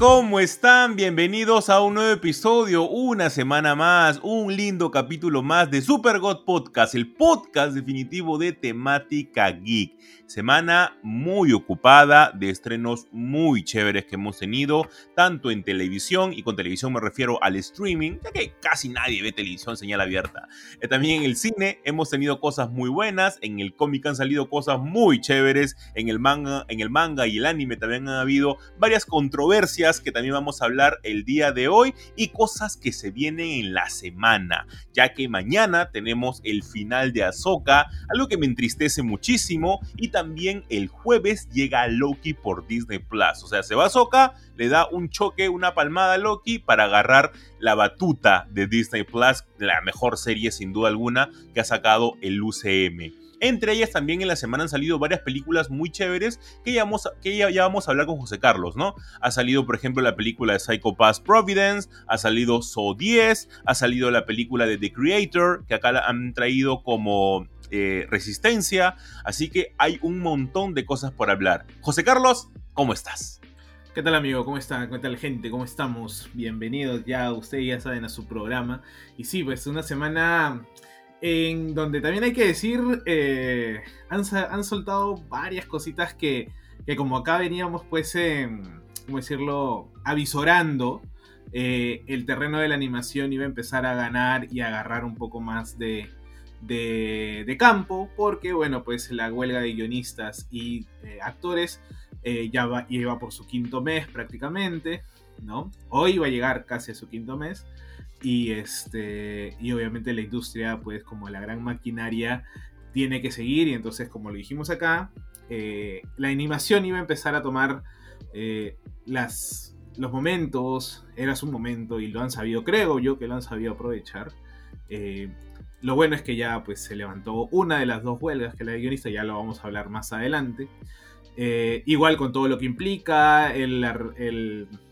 ¿Cómo están? Bienvenidos a un nuevo episodio, una semana más, un lindo capítulo más de Super God Podcast, el podcast definitivo de temática geek. Semana muy ocupada de estrenos muy chéveres que hemos tenido, tanto en televisión, y con televisión me refiero al streaming, ya que casi nadie ve televisión señal abierta. Eh, también en el cine hemos tenido cosas muy buenas, en el cómic han salido cosas muy chéveres, en el manga, en el manga y el anime también han habido varias controversias que también vamos a hablar el día de hoy y cosas que se vienen en la semana, ya que mañana tenemos el final de Ahsoka, algo que me entristece muchísimo y también también el jueves llega Loki por Disney Plus. O sea, se va a Soca, le da un choque, una palmada a Loki para agarrar la batuta de Disney Plus, la mejor serie sin duda alguna que ha sacado el UCM. Entre ellas también en la semana han salido varias películas muy chéveres que ya vamos, que ya, vamos a hablar con José Carlos, ¿no? Ha salido, por ejemplo, la película de Psycho Pass Providence, ha salido So 10, ha salido la película de The Creator, que acá han traído como eh, resistencia, así que hay un montón de cosas por hablar. José Carlos, ¿cómo estás? ¿Qué tal amigo? ¿Cómo están? ¿Qué tal gente? ¿Cómo estamos? Bienvenidos ya, ustedes ya saben, a su programa. Y sí, pues una semana en donde también hay que decir, eh, han, soltado varias cositas que, que, como acá veníamos pues, ¿cómo decirlo?, avisorando, eh, el terreno de la animación iba a empezar a ganar y agarrar un poco más de, de, campo, porque bueno, pues la huelga de guionistas y eh, actores eh, ya va, por su quinto mes prácticamente, ¿no? Hoy va a llegar casi a su quinto mes. Y, este, y obviamente la industria, pues como la gran maquinaria, tiene que seguir. Y entonces, como lo dijimos acá, eh, la animación iba a empezar a tomar las, los momentos. Era su momento y lo han sabido, creo yo que lo han sabido aprovechar. Lo bueno es que ya pues se levantó una de las dos huelgas que la de guionista, ya lo vamos a hablar más adelante. Eh, igual con todo lo que implica el,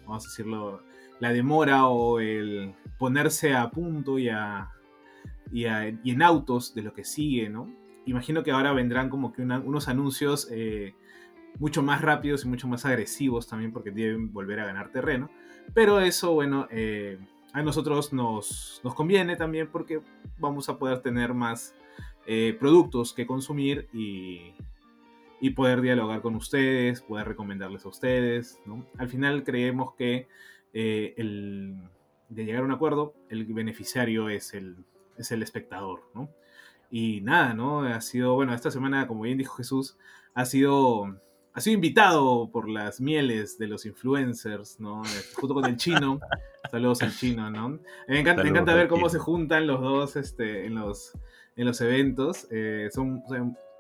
vamos a decirlo, la demora o el ponerse a punto y, a, y, en autos de lo que sigue, ¿no? Imagino que ahora vendrán como que unos anuncios eh, mucho más rápidos y mucho más agresivos también porque deben volver a ganar terreno. Pero eso, bueno, eh, a nosotros nos, conviene también porque vamos a poder tener más eh, productos que consumir y, poder dialogar con ustedes, poder recomendarles a ustedes. Al final creemos que eh, de llegar a un acuerdo, el beneficiario es el, es el espectador. Y nada, ¿no? Ha sido, bueno, esta semana, como bien dijo Jesús, ha sido ha sido invitado por las mieles de los influencers, ¿no? Junto con el chino. Saludos al chino, ¿no? Me encanta, ver cómo se juntan los dos este, en, los, en los eventos. Eh, son,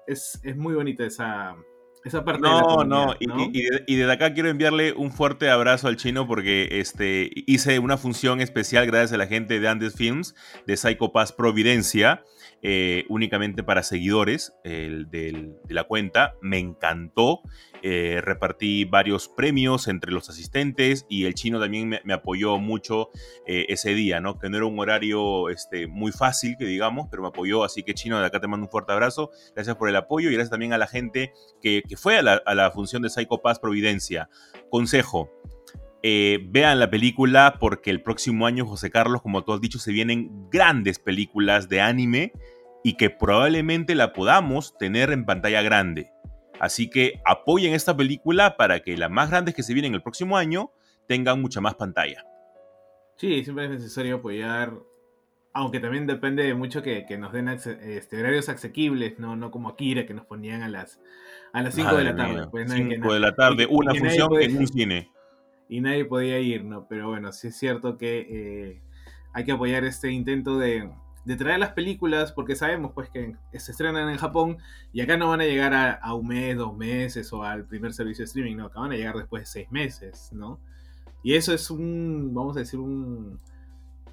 es, muy bonita esa, esa parte no, no, y, y, desde acá quiero enviarle un fuerte abrazo al chino porque este, hice una función especial gracias a la gente de Andes Films de Psycho Pass Providencia. Eh, únicamente para seguidores de la cuenta. Me encantó. Eh, repartí varios premios entre los asistentes y el chino también me, apoyó mucho eh, ese día, ¿no? Que no era un horario este, muy fácil, que digamos, pero me apoyó. Así que chino, de acá te mando un fuerte abrazo. Gracias por el apoyo y gracias también a la gente que, fue a la, función de Psycho Pass Providencia. Consejo. vean la película porque el próximo año, José Carlos, como tú has dicho, se vienen grandes películas de anime y que probablemente la podamos tener en pantalla grande. Así que apoyen esta película para que las más grandes que se vienen el próximo año tengan mucha más pantalla. Sí, siempre es necesario apoyar, aunque también depende de mucho que, nos den este, horarios asequibles, ¿no? no como Akira que nos ponían a las, a las 5 de la tarde. 5 pues, de la tarde, una función en un cine. Y nadie podía ir, ¿no? Pero bueno, sí es cierto que eh, hay que apoyar este intento de, de traer las películas, porque sabemos pues que se estrenan en Japón y acá no van a llegar a, un mes, dos meses o al primer servicio de streaming, no, acá van a llegar después de seis meses, ¿no? Y eso es un, vamos a decir, un,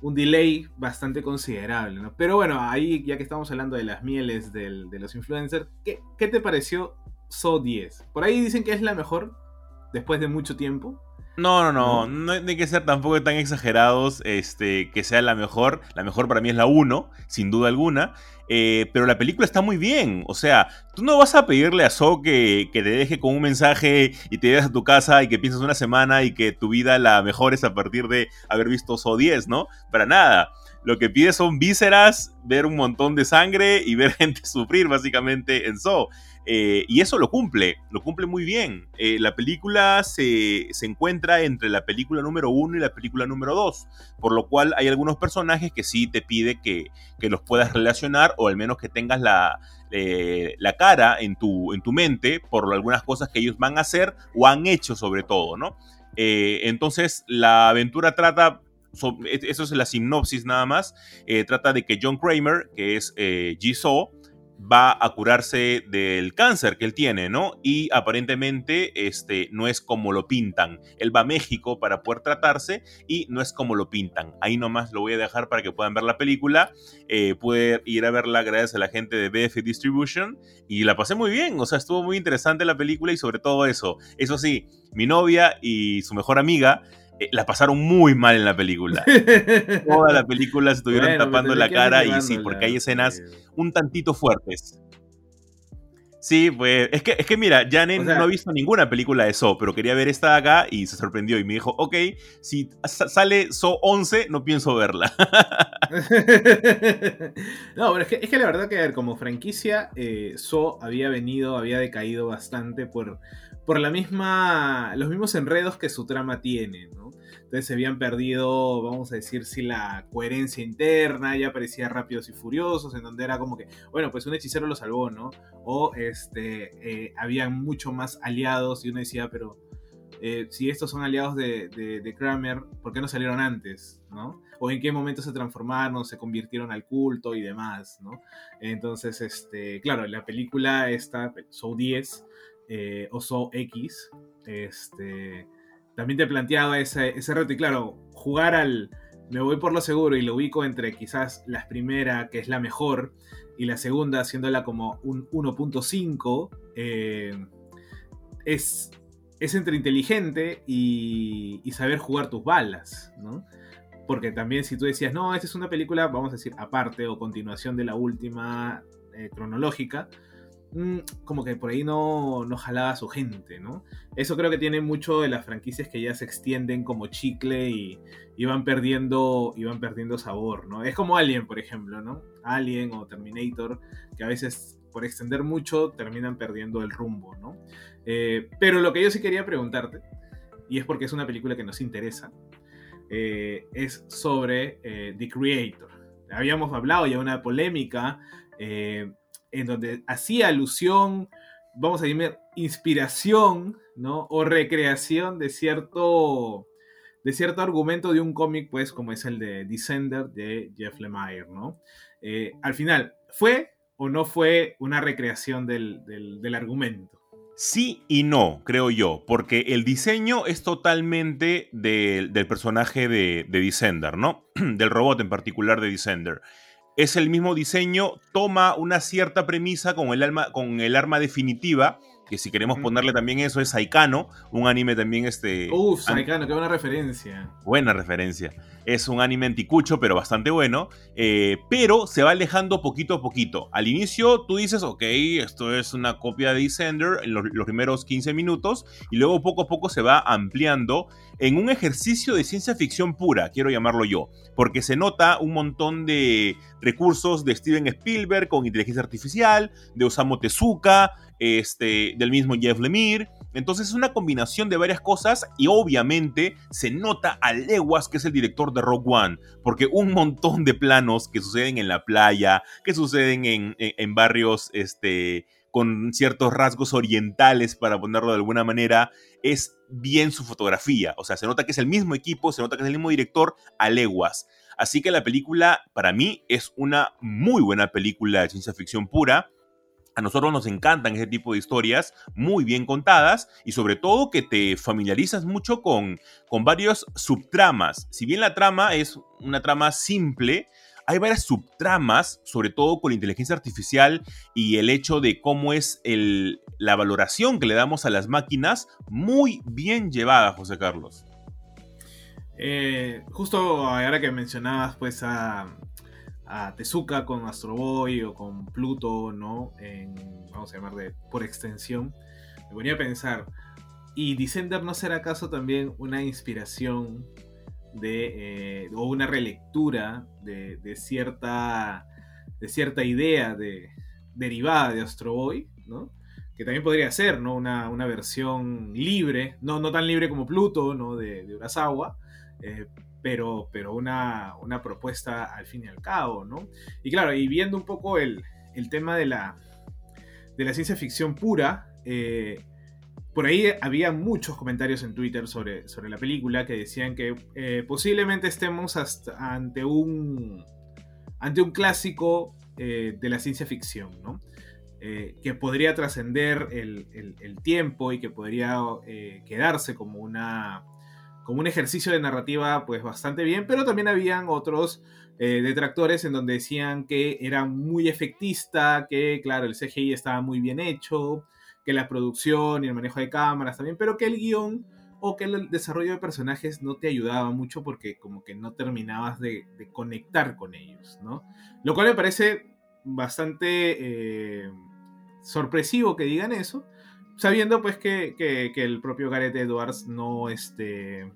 un delay bastante considerable, ¿no? Pero bueno, ahí ya que estamos hablando de las mieles de los influencers, ¿qué, ¿qué, te pareció So 10? Por ahí dicen que es la mejor después de mucho tiempo. No, no, no, no, hay que ser tampoco tan exagerados este, que sea la mejor. La mejor para mí es la 1, sin duda alguna. Eh, pero la película está muy bien. O sea, tú no vas a pedirle a So que, que te deje con un mensaje y te lleves a tu casa y que pienses una semana y que tu vida la mejores a partir de haber visto So 10, ¿no? Para nada. Lo que pide son vísceras, ver un montón de sangre y ver gente sufrir básicamente en So. Eh, y eso lo cumple, lo cumple muy bien. Eh, la película se, encuentra entre la película número uno y la película número dos, por lo cual hay algunos personajes que sí te pide que, los puedas relacionar o al menos que tengas la, eh, la cara en tu, en tu mente por algunas cosas que ellos van a hacer o han hecho sobre todo, ¿no? entonces la aventura trata eso es la sinopsis nada más. trata de que John Kramer, que es eh, Jisoo, va a curarse del cáncer que él tiene, ¿no? Y aparentemente este, no es como lo pintan. Él va a México para poder tratarse y no es como lo pintan. Ahí nomás lo voy a dejar para que puedan ver la película. Eh, ir a verla gracias a la gente de BF Distribution y la pasé muy bien. O sea, estuvo muy interesante la película y sobre todo eso. Eso sí, mi novia y su mejor amiga eh, la pasaron muy mal en la película. Toda la película se estuvieron tapando la cara y sí, porque hay escenas un tantito fuertes. Sí, pues es que, es que mira, Janet no ha visto ninguna película de So, pero quería ver esta de acá y se sorprendió y me dijo, ok, si sale So 11, no pienso verla. no, pero es que, es que la verdad que, a ver, como franquicia, eh, So había venido, había decaído bastante por, por la misma, los mismos enredos que su trama tiene, ¿no? Entonces se habían perdido, vamos a decir, si la coherencia interna, ya parecía rápidos y furiosos, en donde era como que, bueno, pues un hechicero lo salvó, ¿no? O este, eh, mucho más aliados y uno decía, pero eh, si estos son aliados de, de, Kramer, ¿por qué no salieron antes, ¿no? O en qué momento se transformaron, se convirtieron al culto y demás, ¿no? Entonces, este, claro, la película esta, Soul 10, eh, o Soul X, este también te planteaba ese, ese reto. Y claro, jugar al me voy por lo seguro y lo ubico entre quizás la primera, que es la mejor, y la segunda, haciéndola como un 1.5, eh, es, es entre inteligente y, saber jugar tus balas, ¿no? Porque también si tú decías, no, esta es una película, vamos a decir, aparte o continuación de la última eh, cronológica, como que por ahí no, no jalaba su gente, ¿no? Eso creo que tiene mucho de las franquicias que ya se extienden como chicle y, van perdiendo y van perdiendo sabor, ¿no? Es como Alien, por ejemplo, ¿no? Alien o Terminator, que a veces por extender mucho terminan perdiendo el rumbo, ¿no? Eh, pero lo que yo sí quería preguntarte, y es porque es una película que nos interesa, eh, es sobre eh, The Creator. Habíamos hablado ya una polémica en donde hacía alusión, vamos a decir, inspiración, ¿no? O recreación de cierto, de cierto argumento de un cómic, pues, como es el de Descender de Jeff Lemire, ¿no? Eh, al final, ¿fue o no fue una recreación del, argumento? Sí y no, creo yo, porque el diseño es totalmente del personaje de, de Descender, ¿no? del robot en particular de Descender es el mismo diseño, toma una cierta premisa con el, con el arma definitiva, que si queremos ponerle también eso es Saikano, un anime también este... Uf, Saikano, qué buena referencia. Buena referencia. Es un anime anticucho, pero bastante bueno, eh, pero se va alejando poquito a poquito. Al inicio tú dices, ok, esto es una copia de Descender en los, los primeros 15 minutos, y luego poco a poco se va ampliando en un ejercicio de ciencia ficción pura, quiero llamarlo yo, porque se nota un montón de recursos de Steven Spielberg con inteligencia artificial, de Osamu Tezuka, este, del mismo Jeff Lemire. Entonces es una combinación de varias cosas y obviamente se nota a leguas que es el director de Rogue One, porque un montón de planos que suceden en la playa, que suceden en, en barrios este, con ciertos rasgos orientales, para ponerlo de alguna manera, es bien su fotografía. O sea, se nota que es el mismo equipo, se nota que es el mismo director a leguas. Así que la película, para mí, es una muy buena película de ciencia ficción pura. A nosotros nos encantan ese tipo de historias muy bien contadas y sobre todo que te familiarizas mucho con, con varios subtramas. Si bien la trama es una trama simple, hay varias subtramas, sobre todo con la inteligencia artificial y el hecho de cómo es la valoración que le damos a las máquinas, muy bien llevada, José Carlos. Eh, justo ahora que mencionabas pues a, a Tezuka con Astro Boy o con Pluto, ¿no? vamos a llamar de por extensión, me ponía a pensar, ¿y Descender no será acaso también una inspiración de, eh, o una relectura de, cierta, de cierta idea de, derivada de Astro Boy, ¿no? Que también podría ser, ¿no? Una, versión libre, no, no tan libre como Pluto, ¿no? De, de Urasawa, eh, pero, pero una, propuesta al fin y al cabo, ¿no? Y claro, y viendo un poco el, tema de la, de la ciencia ficción pura, eh, por ahí había muchos comentarios en Twitter sobre, sobre la película que decían que eh, posiblemente estemos ante, un, ante un clásico eh, de la ciencia ficción, ¿no? que podría trascender el, el, tiempo y que podría quedarse como una, como un ejercicio de narrativa pues bastante bien, pero también habían otros eh, detractores en donde decían que era muy efectista, que claro, el CGI estaba muy bien hecho, que la producción y el manejo de cámaras también, pero que el guion o que el desarrollo de personajes no te ayudaba mucho porque como que no terminabas de, conectar con ellos, ¿no? Lo cual me parece bastante eh, sorpresivo que digan eso, sabiendo pues que, el propio Gareth Edwards no, este,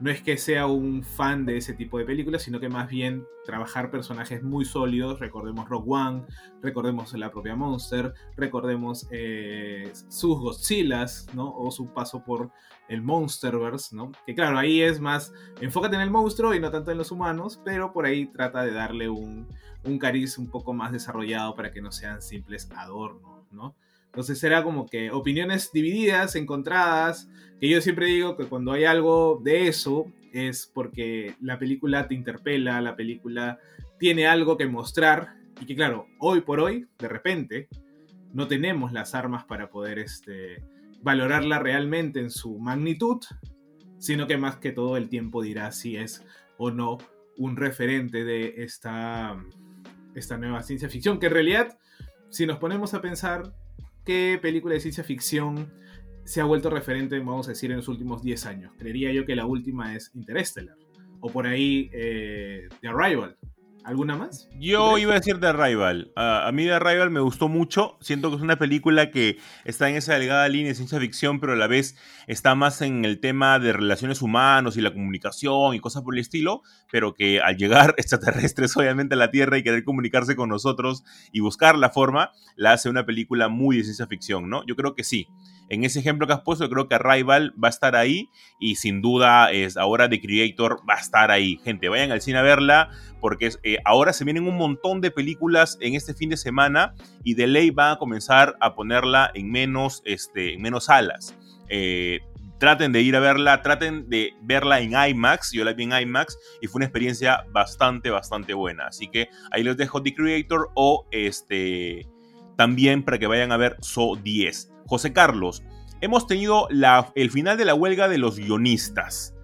no es que sea un fan de ese tipo de películas, sino que más bien trabajar personajes muy sólidos, recordemos Rock One, recordemos la propia Monster, recordemos eh, sus Godzillas, ¿no? O su paso por el Monsterverse, ¿no? Que claro, ahí es más, enfócate en el monstruo y no tanto en los humanos, pero por ahí trata de darle un, un cariz un poco más desarrollado para que no sean simples adornos, ¿no? Entonces era como que opiniones divididas, encontradas, que yo siempre digo que cuando hay algo de eso es porque la película te interpela, la película tiene algo que mostrar y que claro, hoy por hoy, de repente, no tenemos las armas para poder este, valorarla realmente en su magnitud, sino que más que todo el tiempo dirá si es o no un referente de esta, esta nueva ciencia ficción, que en realidad, si nos ponemos a pensar, qué película de ciencia ficción se ha vuelto referente, vamos a decir, en los últimos 10 años. Creería yo que la última es Interstellar. O por ahí eh, The Arrival. ¿Alguna más? Yo iba a decir The Arrival. a mí The Arrival me gustó mucho. Siento que es una película que está en esa delgada línea de ciencia ficción, pero a la vez está más en el tema de relaciones humanos y la comunicación y cosas por el estilo, pero que al llegar extraterrestres obviamente a la Tierra y querer comunicarse con nosotros y buscar la forma, la hace una película muy de ciencia ficción, ¿no? Yo creo que sí en ese ejemplo que has puesto, creo que Arrival va a estar ahí y sin duda es ahora The Creator va a estar ahí. Gente, vayan al cine a verla porque eh, ahora se vienen un montón de películas en este fin de semana y de ley van a comenzar a ponerla en menos, este, en menos salas. Eh, traten de ir a verla, traten de verla en IMAX. Yo la vi en IMAX y fue una experiencia bastante, bastante buena. Así que ahí les dejo The Creator o este también para que vayan a ver So 10. José Carlos, hemos tenido el final de la huelga de los guionistas.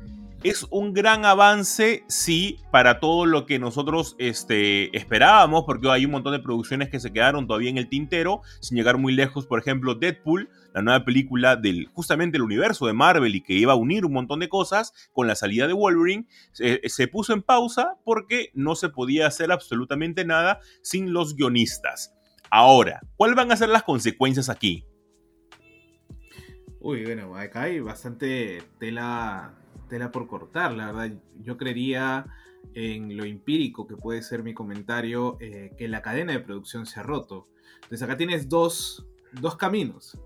Es un gran avance, sí, para todo lo que nosotros este, esperábamos, porque hay un montón de producciones que se quedaron todavía en el tintero, sin llegar muy lejos, por ejemplo, Deadpool, la nueva película del justamente el universo de Marvel y que iba a unir un montón de cosas con la salida de Wolverine, se puso en pausa porque no se podía hacer absolutamente nada sin los guionistas. Ahora, ¿cuáles van a ser las consecuencias aquí? Uy, bueno, acá hay bastante tela, tela por cortar, la verdad. Yo creería en lo empírico que puede ser mi comentario, eh, que la cadena de producción se ha roto. Entonces acá tienes dos, caminos.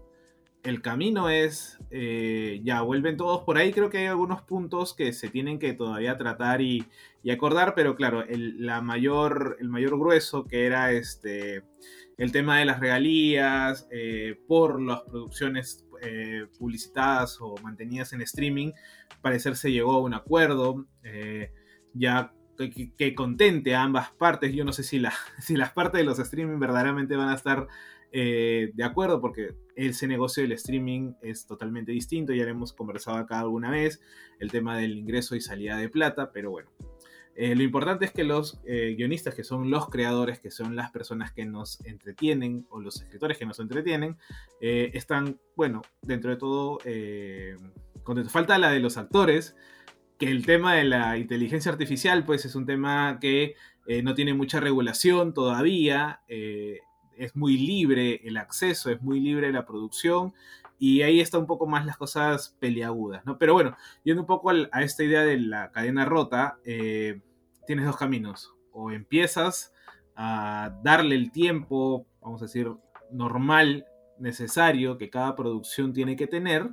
El camino es, eh, ya vuelven todos por ahí, creo que hay algunos puntos que se tienen que todavía tratar y, acordar, pero claro, el, la mayor, el mayor grueso que era este, el tema de las regalías eh, por las producciones eh, publicitadas o mantenidas en streaming, parecer se llegó a un acuerdo, eh, ya que, contente a ambas partes. Yo no sé si, la, si las partes de los streaming verdaderamente van a estar eh, de acuerdo porque ese negocio del streaming es totalmente distinto, ya lo hemos conversado acá alguna vez, el tema del ingreso y salida de plata, pero bueno. Eh, lo importante es que los eh, guionistas, que son los creadores, que son las personas que nos entretienen, o los escritores que nos entretienen, están, bueno, dentro de todo, contentos. Falta la de los actores, que el tema de la inteligencia artificial, pues es un tema que no tiene mucha regulación todavía es muy libre el acceso, es muy libre la producción y ahí está un poco más las cosas peliagudas, ¿no? Pero bueno, yendo un poco a esta idea de la cadena rota, eh, tienes dos caminos. O empiezas a darle el tiempo, vamos a decir, normal, necesario que cada producción tiene que tener,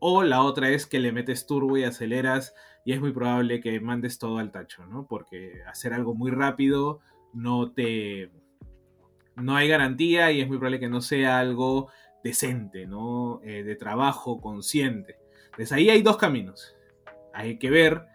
o la otra es que le metes turbo y aceleras y es muy probable que mandes todo al tacho, ¿no? Porque hacer algo muy rápido no te, no hay garantía y es muy probable que no sea algo decente, ¿no? Eh, de trabajo consciente. Entonces ahí hay dos caminos. Hay que ver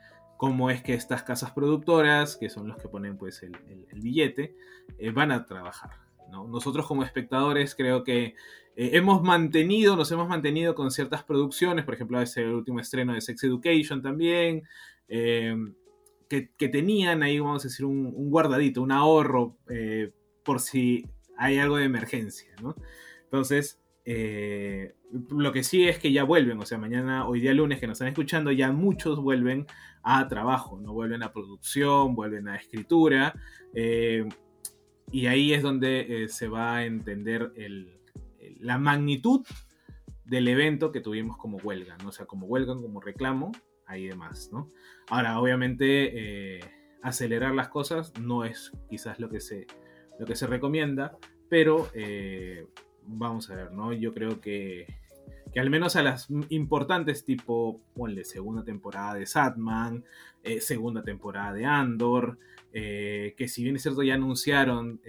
cómo es que estas casas productoras, que son los que ponen pues el, billete, eh, van a trabajar. ¿no? Nosotros como espectadores creo que eh, hemos mantenido, nos hemos mantenido con ciertas producciones, por ejemplo, ese último estreno de Sex Education también, que, tenían ahí, vamos a decir, un, un guardadito, un ahorro por si hay algo de emergencia, ¿no? Entonces, eh, lo que sí es que ya vuelven, o sea, mañana, hoy día lunes que nos están escuchando, ya muchos vuelven a trabajo, no vuelven a producción, vuelven a escritura, eh, y ahí es donde eh, se va a entender la magnitud del evento que tuvimos como huelga, ¿no? O sea, como huelga, como reclamo, ahí demás, ¿no? Ahora, obviamente, acelerar las cosas no es quizás lo que se lo que se recomienda, pero vamos a ver, ¿no? Yo creo que, que al menos a las importantes tipo, ponle segunda temporada de Satman, eh, segunda temporada de Andor, eh, que si bien es cierto ya anunciaron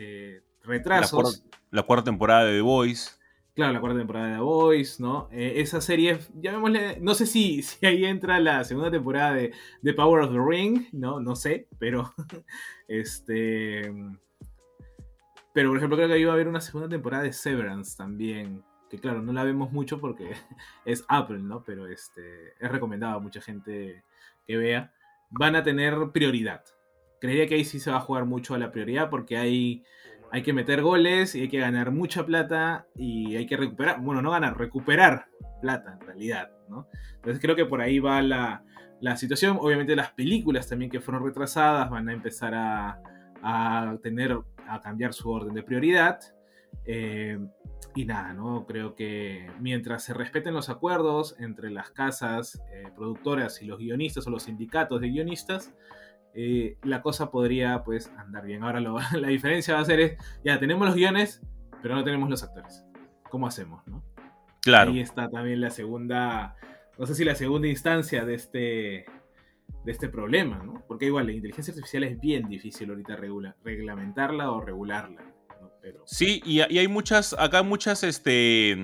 retrasos. La, cuarta temporada de The Voice. Claro, la cuarta temporada de The Voice, ¿no? esa serie, llamémosle, no sé si, si ahí entra la segunda temporada de The Power of the Ring, ¿no? No sé, pero este pero, por ejemplo, creo que iba a haber una segunda temporada de Severance también. Que claro, no la vemos mucho porque es Apple, ¿no? Pero este, es recomendado a mucha gente que vea. Van a tener prioridad. Creería que ahí sí se va a jugar mucho a la prioridad porque hay, hay que meter goles y hay que ganar mucha plata y hay que recuperar, bueno, no ganar, recuperar plata en realidad, ¿no? Entonces creo que por ahí va la, la situación. Obviamente las películas también que fueron retrasadas van a empezar a, a tener a cambiar su orden de prioridad. Eh, y nada, ¿no? Creo que mientras se respeten los acuerdos entre las casas eh, productoras y los guionistas o los sindicatos de guionistas, eh, la cosa podría pues andar bien. Ahora la diferencia va a ser es, ya tenemos los guiones, pero no tenemos los actores. ¿Cómo hacemos, no? Claro. Ahí está también la segunda, no sé si la segunda instancia de este, de este problema, ¿no? Porque igual la inteligencia artificial es bien difícil ahorita reglamentarla o regularla. Sí, y, hay muchas, acá muchas, este,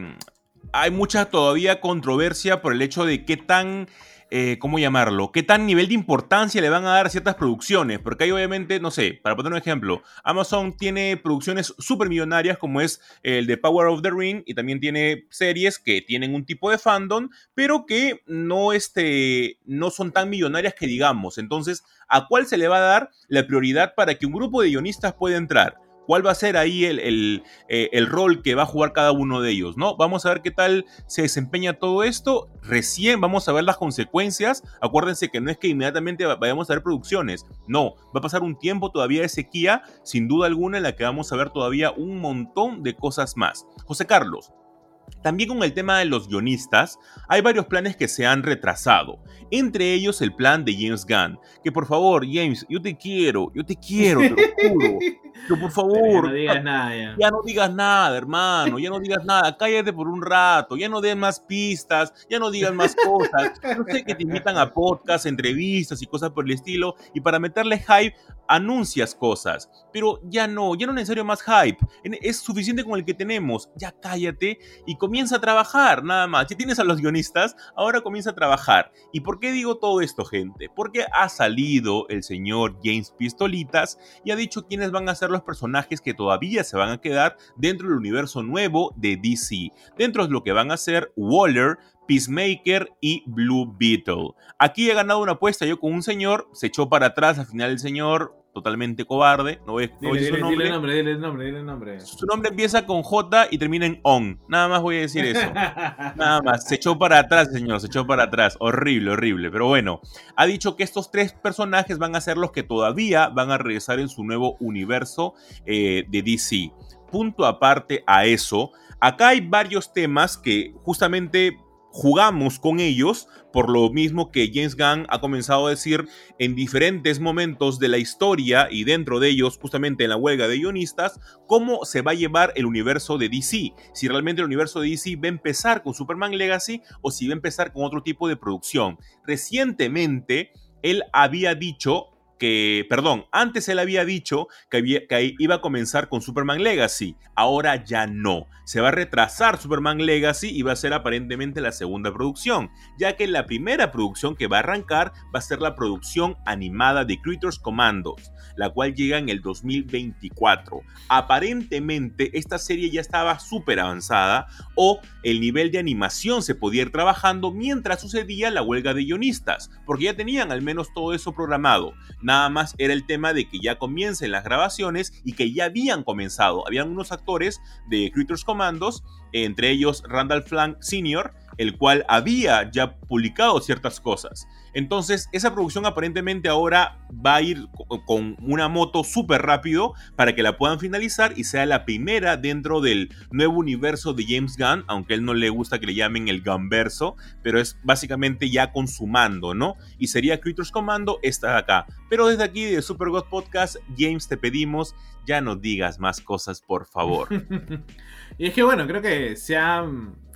hay mucha todavía controversia por el hecho de qué tan eh, ¿cómo llamarlo? ¿Qué tan nivel de importancia le van a dar ciertas producciones? Porque hay obviamente, no sé, para poner un ejemplo, Amazon tiene producciones súper millonarias como es el de Power of the Ring y también tiene series que tienen un tipo de fandom, pero que no, este, no son tan millonarias que digamos. Entonces, ¿a cuál se le va a dar la prioridad para que un grupo de guionistas pueda entrar? Cuál va a ser ahí el, eh, el, rol que va a jugar cada uno de ellos, ¿no? Vamos a ver qué tal se desempeña todo esto. Recién vamos a ver las consecuencias. Acuérdense que no es que inmediatamente vayamos a ver producciones. No, va a pasar un tiempo todavía de sequía, sin duda alguna, en la que vamos a ver todavía un montón de cosas más. José Carlos, también con el tema de los guionistas, hay varios planes que se han retrasado, entre ellos el plan de James Gunn, que por favor, James, yo te quiero, yo te quiero, te lo juro, pero por favor, ya no digas nada, ya. ya no digas nada, hermano, ya no digas nada, cállate por un rato, ya no des más pistas, ya no digas más cosas, yo sé que te invitan a podcasts, entrevistas y cosas por el estilo, y para meterle hype, anuncias cosas, pero ya no, ya no es necesario más hype, es suficiente con el que tenemos, ya cállate y comienza a trabajar, nada más. Si tienes a los guionistas, ahora comienza a trabajar. ¿Y por qué digo todo esto, gente? Porque ha salido el señor James Pistolitas y ha dicho quiénes van a ser los personajes que todavía se van a quedar dentro del universo nuevo de DC. Dentro es lo que van a ser Waller, Peacemaker y Blue Beetle. Aquí he ganado una apuesta yo con un señor, se echó para atrás, al final el señor totalmente cobarde. No voy, no dile, su nombre. Dile el nombre, dile el nombre, dile el nombre. Su nombre empieza con J y termina en ON. Nada más voy a decir eso. Nada más. Se echó para atrás, señor. Se echó para atrás. Horrible, horrible. Pero bueno, ha dicho que estos tres personajes van a ser los que todavía van a regresar en su nuevo universo eh, de DC. Punto aparte a eso. Acá hay varios temas que justamente jugamos con ellos, por lo mismo que James Gunn ha comenzado a decir en diferentes momentos de la historia y dentro de ellos, justamente en la huelga de guionistas, cómo se va a llevar el universo de DC. Si realmente el universo de DC va a empezar con Superman Legacy o si va a empezar con otro tipo de producción. Recientemente, él había dicho que, perdón, antes él había dicho que, iba a comenzar con Superman Legacy, ahora ya no. Se va a retrasar Superman Legacy y va a ser aparentemente la segunda producción, ya que la primera producción que va a arrancar va a ser la producción animada de Creatures Commandos, la cual llega en el 2024. Aparentemente esta serie ya estaba súper avanzada o el nivel de animación se podía ir trabajando mientras sucedía la huelga de guionistas, porque ya tenían al menos todo eso programado. Nada más era el tema de que ya comiencen las grabaciones y que ya habían comenzado. Habían unos actores de Creatures Commandos, entre ellos Randall Flank Sr., el cual había ya publicado ciertas cosas. Entonces, esa producción aparentemente ahora va a ir con una moto súper rápido para que la puedan finalizar y sea la primera dentro del nuevo universo de James Gunn, aunque a él no le gusta que le llamen el Gunverso, pero es básicamente ya consumando, ¿no? Y sería Creatures Commando esta de acá. Pero desde aquí de Super God Podcast, James, te pedimos, ya no digas más cosas, por favor. y es que bueno, creo que sea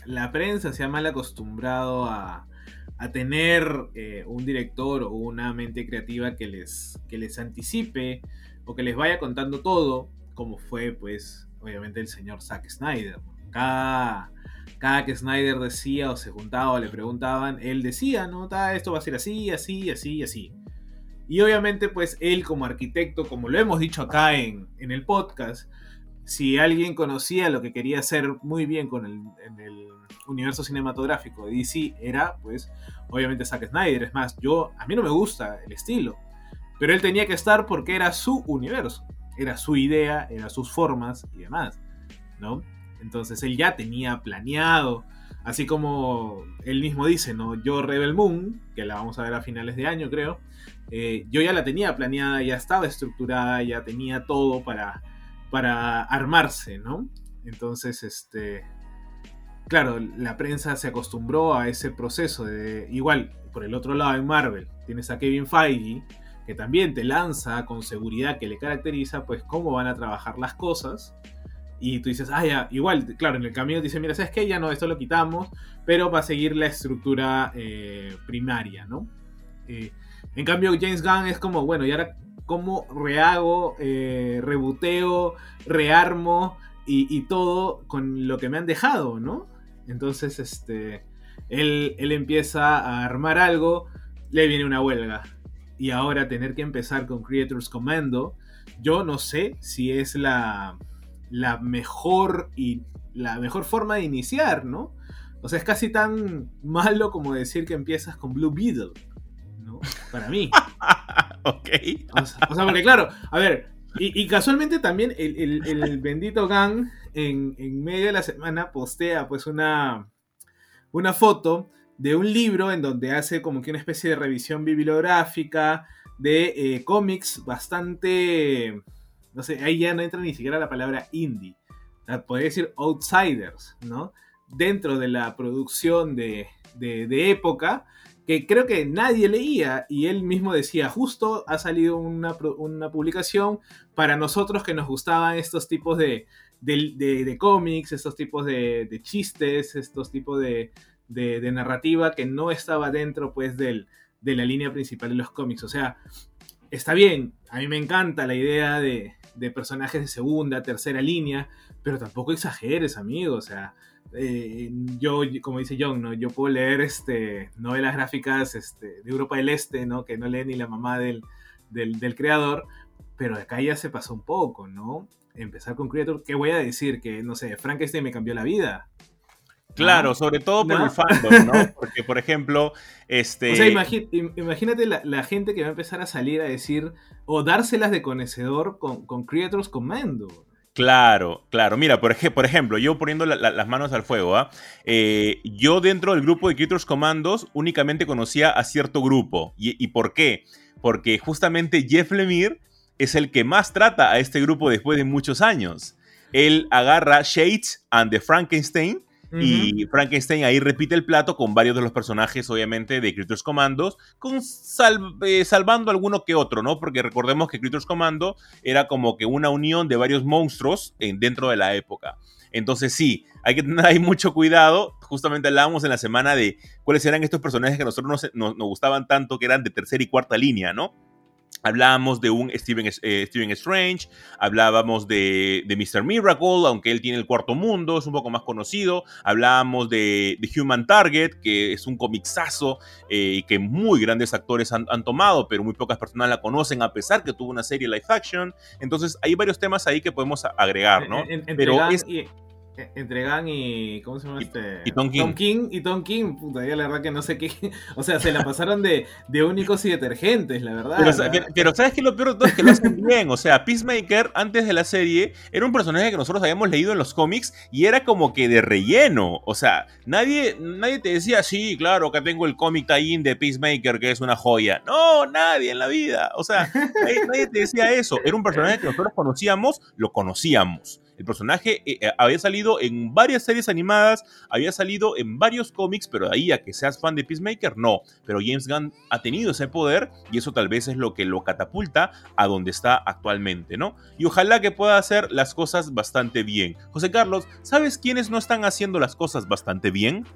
la prensa se ha mal acostumbrado a, tener eh, un director o una mente creativa que les, que les anticipe o que les vaya contando todo, como fue pues obviamente el señor Zack Snyder. Cada, cada que Snyder decía o se juntaba o le preguntaban, él decía, ¿no? Esto va a ser así, así, así, así. Y obviamente pues él como arquitecto, como lo hemos dicho acá en, en el podcast, si alguien conocía lo que quería hacer muy bien con el, en el universo cinematográfico de DC, era pues obviamente Zack Snyder. Es más, yo, a mí no me gusta el estilo, pero él tenía que estar porque era su universo, era su idea, eran sus formas y demás, ¿no? Entonces él ya tenía planeado, así como él mismo dice, ¿no? Yo Rebel Moon, que la vamos a ver a finales de año creo, eh, yo ya la tenía planeada, ya estaba estructurada, ya tenía todo para para armarse, ¿no? Entonces, este, claro, la prensa se acostumbró a ese proceso de, igual, por el otro lado en Marvel, tienes a Kevin Feige, que también te lanza con seguridad que le caracteriza, pues cómo van a trabajar las cosas. Y tú dices, ah, ya, igual, claro, en el camino te dice, mira, ¿sabes qué? Ya no, esto lo quitamos, pero va a seguir la estructura eh, primaria, ¿no? Eh, en cambio, James Gunn es como, bueno, y ahora cómo rehago, eh, rearmo y, todo con lo que me han dejado, ¿no? Entonces, este, él, él empieza a armar algo, le viene una huelga. Y ahora tener que empezar con Creators Commando, yo no sé si es la, la mejor y la mejor forma de iniciar, ¿no? O sea, es casi tan malo como decir que empiezas con Blue Beetle, ¿no? Para mí. ok. O sea, porque claro, a ver, y, casualmente también el, bendito Gang en, medio de la semana postea pues una, una foto de un libro en donde hace como que una especie de revisión bibliográfica de eh, cómics bastante, no sé, ahí ya no entra ni siquiera la palabra indie, podría decir outsiders, ¿no? Dentro de la producción de, de época, que creo que nadie leía y él mismo decía, justo ha salido una, publicación para nosotros que nos gustaban estos tipos de, de, cómics, estos tipos de, chistes, estos tipos de, narrativa que no estaba dentro pues del, de la línea principal de los cómics. O sea, está bien, a mí me encanta la idea de, de personajes de segunda, tercera línea, pero tampoco exageres, amigo, o sea eh, yo, como dice John, ¿no? yo puedo leer este, novelas gráficas este, de Europa del Este, ¿no? que no lee ni la mamá del, del, creador, pero acá ya se pasó un poco, ¿no? Empezar con Creator, ¿qué voy a decir? Que, no sé, Frankenstein me cambió la vida. Claro, sobre todo por el fandom, ¿no? Porque, por ejemplo, este... O sea, imagínate la, gente que va a empezar a salir a decir, o dárselas de conocedor con, con Creators Commando. Claro, claro. Mira, por, ejemplo, yo poniendo las manos al fuego, ¿ah? eh, yo dentro del grupo de Creators Commandos únicamente conocía a cierto grupo. ¿Y, por qué? Porque justamente Jeff Lemire es el que más trata a este grupo después de muchos años. Él agarra Shades and the Frankenstein y Frankenstein ahí repite el plato con varios de los personajes, obviamente, de Creatures Commandos, con eh, salvando alguno que otro, ¿no? Porque recordemos que Creatures Commando era como que una unión de varios monstruos en, dentro de la época. Entonces sí, hay que tener ahí mucho cuidado. Justamente hablábamos en la semana de cuáles eran estos personajes que a nosotros nos gustaban tanto, que eran de tercera y cuarta línea, ¿no? Hablábamos de un Steven, eh, Strange, hablábamos de, de, Mr. Miracle, aunque él tiene el cuarto mundo, es un poco más conocido. Hablábamos de, de Human Target, que es un comixazo eh, que muy grandes actores han, tomado, pero muy pocas personas la conocen, a pesar que tuvo una serie live action. Entonces, hay varios temas ahí que podemos agregar, ¿no? pero es... entre Gang y. ¿Cómo se llama este? Y Tom King. Tom King y Tom King, puta, ya la verdad que no sé qué. O sea, se la pasaron de, de únicos y detergentes, la verdad. Pero, ¿sabes qué? Lo peor de todo es que lo hacen bien. O sea, Peacemaker, antes de la serie, era un personaje que nosotros habíamos leído en los cómics y era como que de relleno. O sea, nadie, nadie te decía, sí, claro, acá tengo el cómic tie de Peacemaker, que es una joya. No, nadie en la vida. O sea, nadie te decía eso. Era un personaje que nosotros conocíamos, lo conocíamos. El personaje eh, eh, había salido en varias series animadas, había salido en varios cómics, pero de ahí a que seas fan de Peacemaker, no. Pero James Gunn ha tenido ese poder y eso tal vez es lo que lo catapulta a donde está actualmente, ¿no? Y ojalá que pueda hacer las cosas bastante bien. José Carlos, ¿sabes quiénes no están haciendo las cosas bastante bien?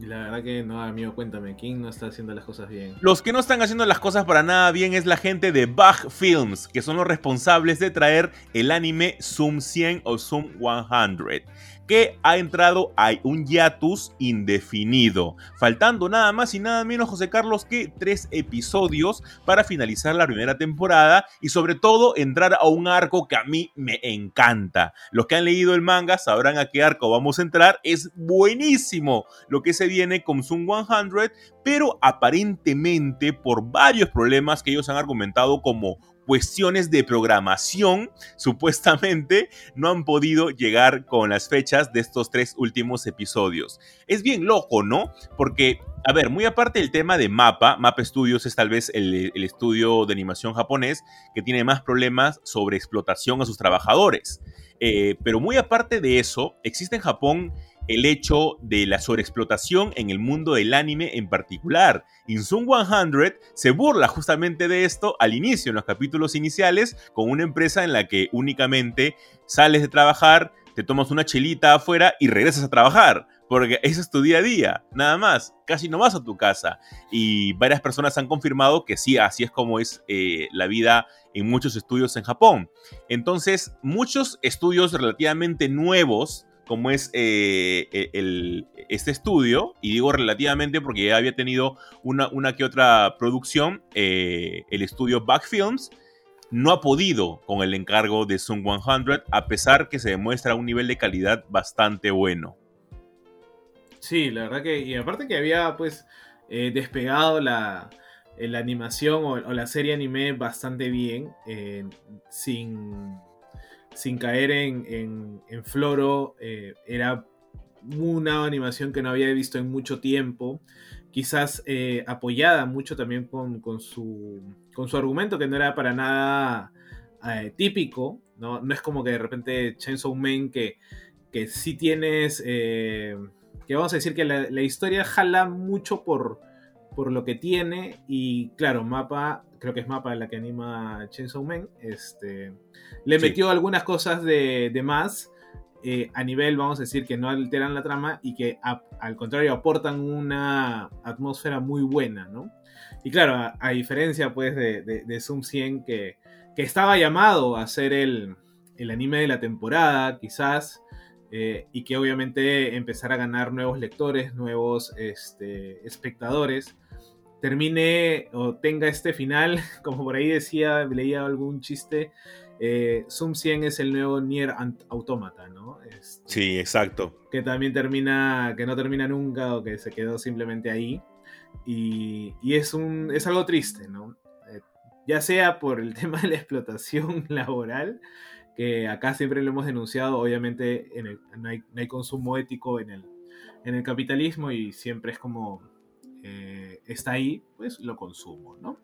La verdad que no, amigo, cuéntame, ¿quién no está haciendo las cosas bien? Los que no están haciendo las cosas para nada bien es la gente de Bach Films, que son los responsables de traer el anime Zoom 100 o Zoom 100 que ha entrado a un hiatus indefinido, faltando nada más y nada menos, José Carlos, que tres episodios para finalizar la primera temporada y sobre todo entrar a un arco que a mí me encanta. Los que han leído el manga sabrán a qué arco vamos a entrar, es buenísimo lo que se viene con Zoom 100, pero aparentemente por varios problemas que ellos han argumentado como cuestiones de programación, supuestamente no han podido llegar con las fechas de estos tres últimos episodios. Es bien loco, ¿no? Porque, a ver, muy aparte del tema de Mapa, Mapa Studios es tal vez el, estudio de animación japonés que tiene más problemas sobre explotación a sus trabajadores. Eh, pero muy aparte de eso, existe en Japón el hecho de la sobreexplotación en el mundo del anime en particular. Insun 100 se burla justamente de esto al inicio, en los capítulos iniciales, con una empresa en la que únicamente sales de trabajar, te tomas una chelita afuera y regresas a trabajar. Porque ese es tu día a día, nada más. Casi no vas a tu casa. Y varias personas han confirmado que sí, así es como es eh, la vida en muchos estudios en Japón. Entonces, muchos estudios relativamente nuevos como es eh, e, este estudio, y digo relativamente porque ya había tenido una, que otra producción, eh, el estudio Back Films, no ha podido con el encargo de Sun 100, a pesar que se demuestra un nivel de calidad bastante bueno. Sí, la verdad que, y aparte que había pues eh, despegado la, animación o, la serie anime bastante bien, sin sin caer en, floro. Eh, era una animación que no había visto en mucho tiempo. Quizás eh, apoyada mucho también con, su, con su argumento, que no era para nada eh, típico. ¿no? no es como que de repente Chainsaw Man, que, que sí tienes. que vamos a decir que la, la historia jala mucho por, por lo que tiene. Y claro, Mapa creo que es Mapa la que anima Chainsaw Man, este, le metió algunas cosas de, más eh, a nivel, vamos a decir, que no alteran la trama y que al contrario aportan una atmósfera muy buena, ¿no? Y claro, a, diferencia pues de, de, Zoom 100 que, que, estaba llamado a ser el, el anime de la temporada, quizás, eh, y que obviamente empezara a ganar nuevos lectores, nuevos este, espectadores termine o tenga este final, como por ahí decía, leía algún chiste, eh, Zoom 100 es el nuevo Nier Automata, ¿no? Este, sí, exacto. Que también termina, que no termina nunca o que se quedó simplemente ahí. Y, es, un, es algo triste, ¿no? Eh, ya sea por el tema de la explotación laboral, que acá siempre lo hemos denunciado, obviamente no, hay, consumo ético en el, en el capitalismo y siempre es como eh, está ahí, pues lo consumo, ¿no?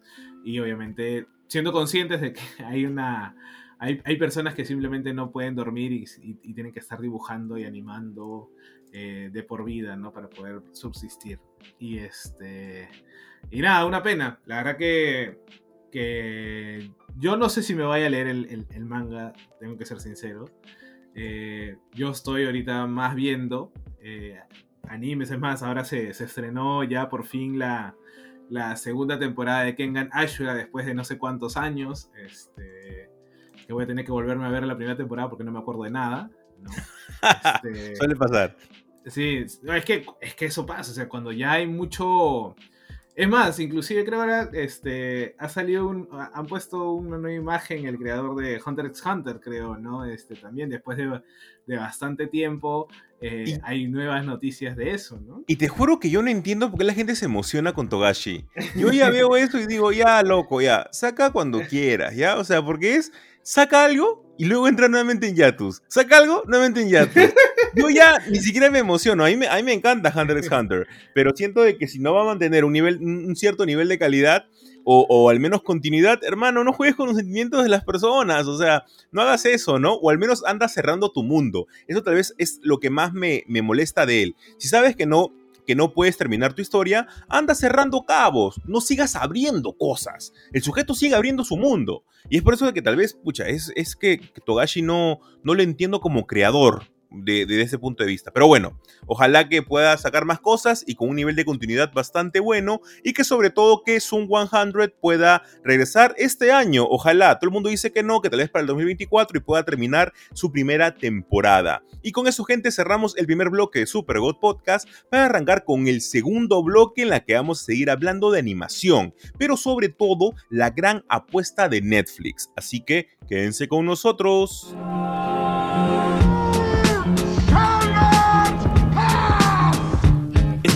Y obviamente siendo conscientes de que hay una... Hay, personas que simplemente no pueden dormir y, tienen que estar dibujando y animando eh, de por vida, ¿no? Para poder subsistir. Y este... Y nada, una pena. La verdad que, que yo no sé si me vaya a leer el, manga, tengo que ser sincero. Eh, yo estoy ahorita más viendo animes, es más, ahora se, se, estrenó ya por fin la, la segunda temporada de Kengan Ashura después de no sé cuántos años. Este, que voy a tener que volverme a ver la primera temporada porque no me acuerdo de nada. Este, Suele pasar. Sí, es que, es que eso pasa, o sea, cuando ya hay mucho... Es más, inclusive creo ahora este, ha salido un, han puesto una nueva imagen el creador de Hunter x Hunter, creo, ¿no? Este, también después de, de bastante tiempo eh, hay nuevas noticias de eso, ¿no? Y te juro que yo no entiendo por qué la gente se emociona con Togashi. Yo ya veo eso y digo, ya, loco, ya, saca cuando quieras, ¿ya? O sea, porque es, saca algo y luego entra nuevamente en Yatus. Saca algo, nuevamente en Yatus. Yo ya ni siquiera me emociono. A mí me, a me encanta Hunter x Hunter, pero siento de que si no va a mantener un, nivel, un cierto nivel de calidad, o, al menos continuidad, hermano, no juegues con los sentimientos de las personas, o sea, no hagas eso, ¿no? O al menos anda cerrando tu mundo. Eso tal vez es lo que más me, me molesta de él. Si sabes que no, que no puedes terminar tu historia, anda cerrando cabos, no sigas abriendo cosas. El sujeto sigue abriendo su mundo. Y es por eso de que tal vez, pucha, es, es que Togashi no, no lo entiendo como creador de, ese punto de vista. Pero bueno, ojalá que pueda sacar más cosas y con un nivel de continuidad bastante bueno y que sobre todo que Zoom 100 pueda regresar este año. Ojalá, todo el mundo dice que no, que tal vez para el 2024 y pueda terminar su primera temporada. Y con eso, gente, cerramos el primer bloque de Super God Podcast para arrancar con el segundo bloque en la que vamos a seguir hablando de animación, pero sobre todo la gran apuesta de Netflix. Así que quédense con nosotros.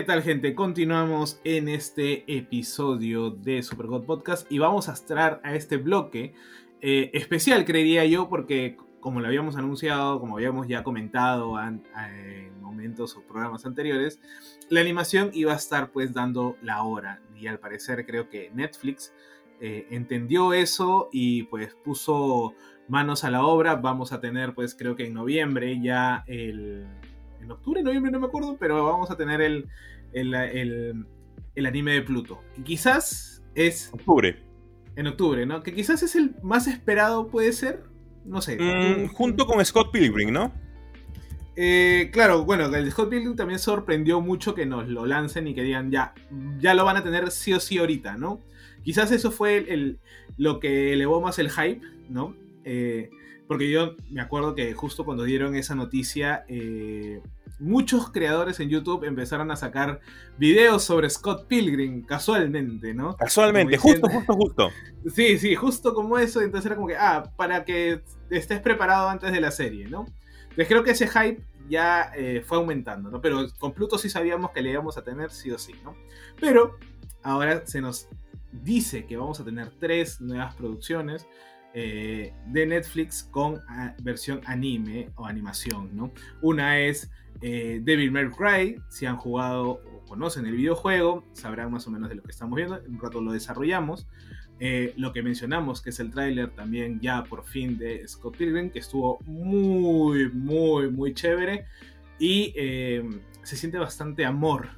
¿Qué tal gente? Continuamos en este episodio de Super God Podcast y vamos a entrar a este bloque eh, especial, creería yo, porque como lo habíamos anunciado, como habíamos ya comentado en, momentos o programas anteriores, la animación iba a estar pues dando la hora y al parecer creo que Netflix eh, entendió eso y pues puso manos a la obra. Vamos a tener pues creo que en noviembre ya el en octubre, noviembre, no me acuerdo, pero vamos a tener el, el, anime de Pluto. Que quizás es... Octubre. En octubre, ¿no? Que quizás es el más esperado, puede ser. No sé. Mm, junto con Scott Pilgrim, ¿no? Eh, claro, bueno, el Scott Pilgrim también sorprendió mucho que nos lo lancen y que digan ya, ya lo van a tener sí o sí ahorita, ¿no? Quizás eso fue el, lo que elevó más el hype, ¿no? Eh, porque yo me acuerdo que justo cuando dieron esa noticia, eh, muchos creadores en YouTube empezaron a sacar videos sobre Scott Pilgrim, casualmente, ¿no? Casualmente, justo, justo, justo. Sí, sí, justo como eso. Entonces era como que, ah, para que estés preparado antes de la serie, ¿no? Entonces creo que ese hype ya eh, fue aumentando, ¿no? Pero con Pluto sí sabíamos que le íbamos a tener sí o sí, ¿no? Pero ahora se nos dice que vamos a tener tres nuevas producciones. Eh, de Netflix con ah, versión anime o animación, ¿no? Una es eh, Devil May Cry, si han jugado o conocen el videojuego, sabrán más o menos de lo que estamos viendo, en un rato lo desarrollamos. Eh, lo que mencionamos, que es el tráiler también ya por fin de Scott Pilgrim, que estuvo muy, muy, muy chévere y se siente bastante amor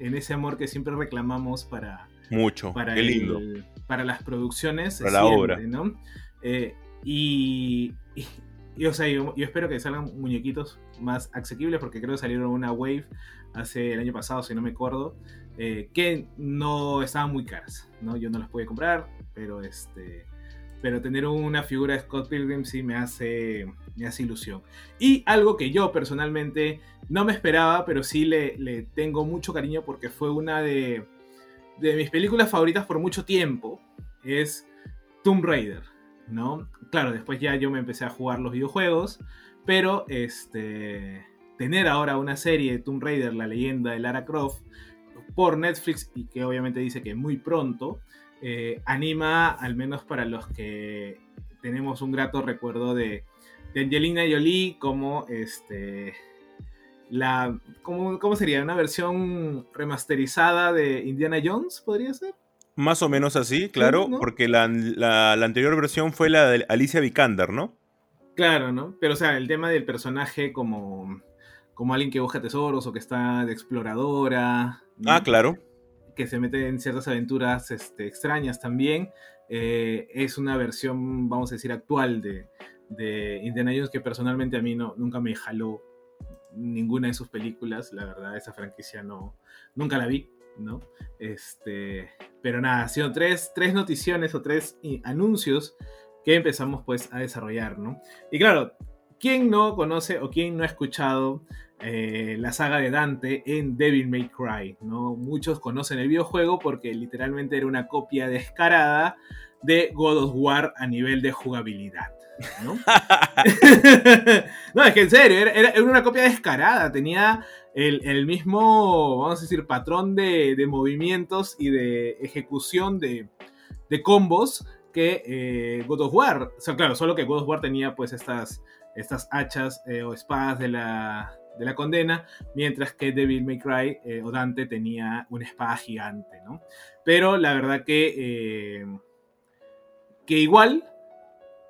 en ese amor que siempre reclamamos para... Mucho, para qué lindo. para las producciones. Para la obra. ¿no? Eh, y, y, o sea, yo, espero que salgan muñequitos más asequibles porque creo que salieron una Wave hace el año pasado, si no me acuerdo, eh, que no estaban muy caras, ¿no? Yo no las pude comprar, pero este pero tener una figura de Scott Pilgrim sí me hace, me hace ilusión. Y algo que yo personalmente no me esperaba, pero sí le, le tengo mucho cariño porque fue una de, de, mis películas favoritas por mucho tiempo, es Tomb Raider, ¿no? Claro, después ya yo me empecé a jugar los videojuegos, pero este, tener ahora una serie de Tomb Raider, la leyenda de Lara Croft, por Netflix y que obviamente dice que muy pronto, eh, anima, al menos para los que tenemos un grato recuerdo de, Angelina Jolie como este la ¿cómo, ¿cómo, sería? ¿Una versión remasterizada de Indiana Jones? ¿Podría ser? Más o menos así, claro, porque la, anterior versión fue la de Alicia Vikander, ¿no? Claro, ¿no? Pero o sea, el tema del personaje como, como alguien que busca tesoros o que está de exploradora. Ah, claro que se mete en ciertas aventuras este, extrañas también. Eh, es una versión, vamos a decir, actual de, de Indiana Jones que personalmente a mí no, nunca me jaló ninguna de sus películas. La verdad, esa franquicia no, nunca la vi, ¿no? Este, pero nada, ha sido tres, tres noticiones o tres anuncios que empezamos pues a desarrollar, ¿no? Y claro, ¿quién no conoce o quién no ha escuchado eh, la saga de Dante en Devil May Cry. ¿no? Muchos conocen el videojuego porque literalmente era una copia descarada de God of War a nivel de jugabilidad. No, no es que en serio, era, una copia descarada, tenía el, mismo, vamos a decir, patrón de, movimientos y de ejecución de, combos que eh, God of War. O sea, claro, solo que God of War tenía pues estas, estas hachas eh, o espadas de la, de la condena, mientras que Devil May Cry eh, o Dante tenía una espada gigante, ¿no? Pero la verdad que, que igual,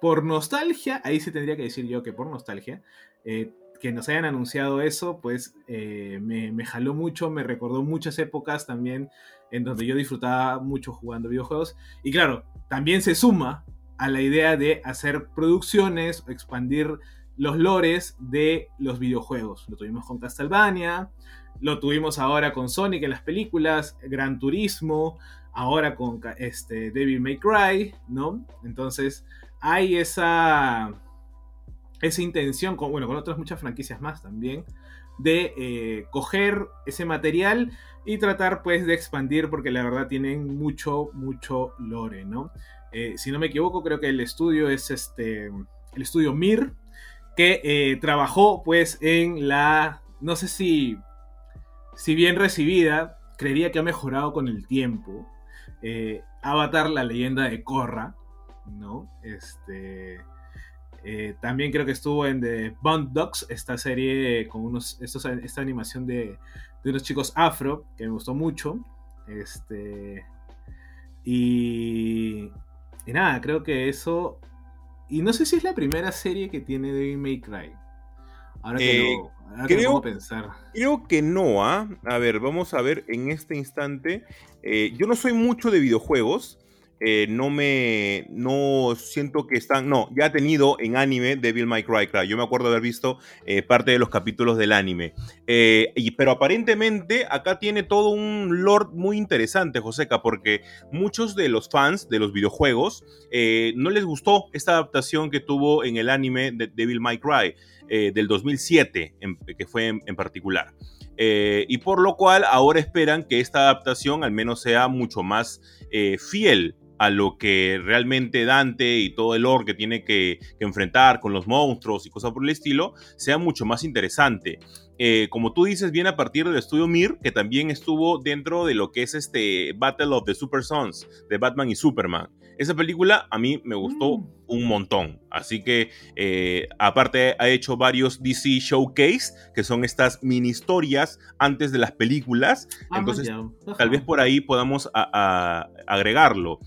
por nostalgia, ahí sí tendría que decir yo que por nostalgia, eh, que nos hayan anunciado eso, pues me, me, jaló mucho, me recordó muchas épocas también en donde yo disfrutaba mucho jugando videojuegos. Y claro, también se suma a la idea de hacer producciones, expandir los lores de los videojuegos. Lo tuvimos con Castlevania, lo tuvimos ahora con Sonic en las películas, Gran Turismo, ahora con este, Devil May Cry, ¿no? Entonces hay esa, esa intención, con, bueno, con otras muchas franquicias más también, de eh, coger ese material y tratar pues de expandir porque la verdad tienen mucho, mucho lore, ¿no? Eh, si no me equivoco, creo que el estudio es este, el estudio Mir, que eh, trabajó pues en la, no sé si, si bien recibida, creería que ha mejorado con el tiempo. Eh, Avatar, la leyenda de Korra, ¿no? Este, eh, también creo que estuvo en The Bond Dogs, esta serie con unos, esta animación de, de, unos chicos afro, que me gustó mucho. Este, y, y nada, creo que eso y no sé si es la primera serie que tiene Devil May Cry. Ahora que, eh, lo, creo, pensar. Creo que no, ¿ah? A ver, vamos a ver en este instante. Eh, yo no soy mucho de videojuegos. Eh, no me. No siento que están. No, ya ha tenido en anime Devil May Cry. Cry. Yo me acuerdo haber visto eh, parte de los capítulos del anime. Eh, y, pero aparentemente acá tiene todo un lore muy interesante, Joseca, porque muchos de los fans de los videojuegos no les gustó esta adaptación que tuvo en el anime de Devil May Cry del 2007, que fue en, particular. y por lo cual ahora esperan que esta adaptación al menos sea mucho más fiel a lo que realmente Dante y todo el lore que tiene que, enfrentar con los monstruos y cosas por el estilo sea mucho más interesante. Eh, como tú dices, viene a partir del estudio Mir, que también estuvo dentro de lo que es este Battle of the Super Sons de Batman y Superman. Esa película a mí me gustó mm. un montón. Así que, eh, aparte, ha hecho varios DC Showcase, que son estas mini historias antes de las películas. Ah, Entonces, tal vez por ahí podamos agregarlo.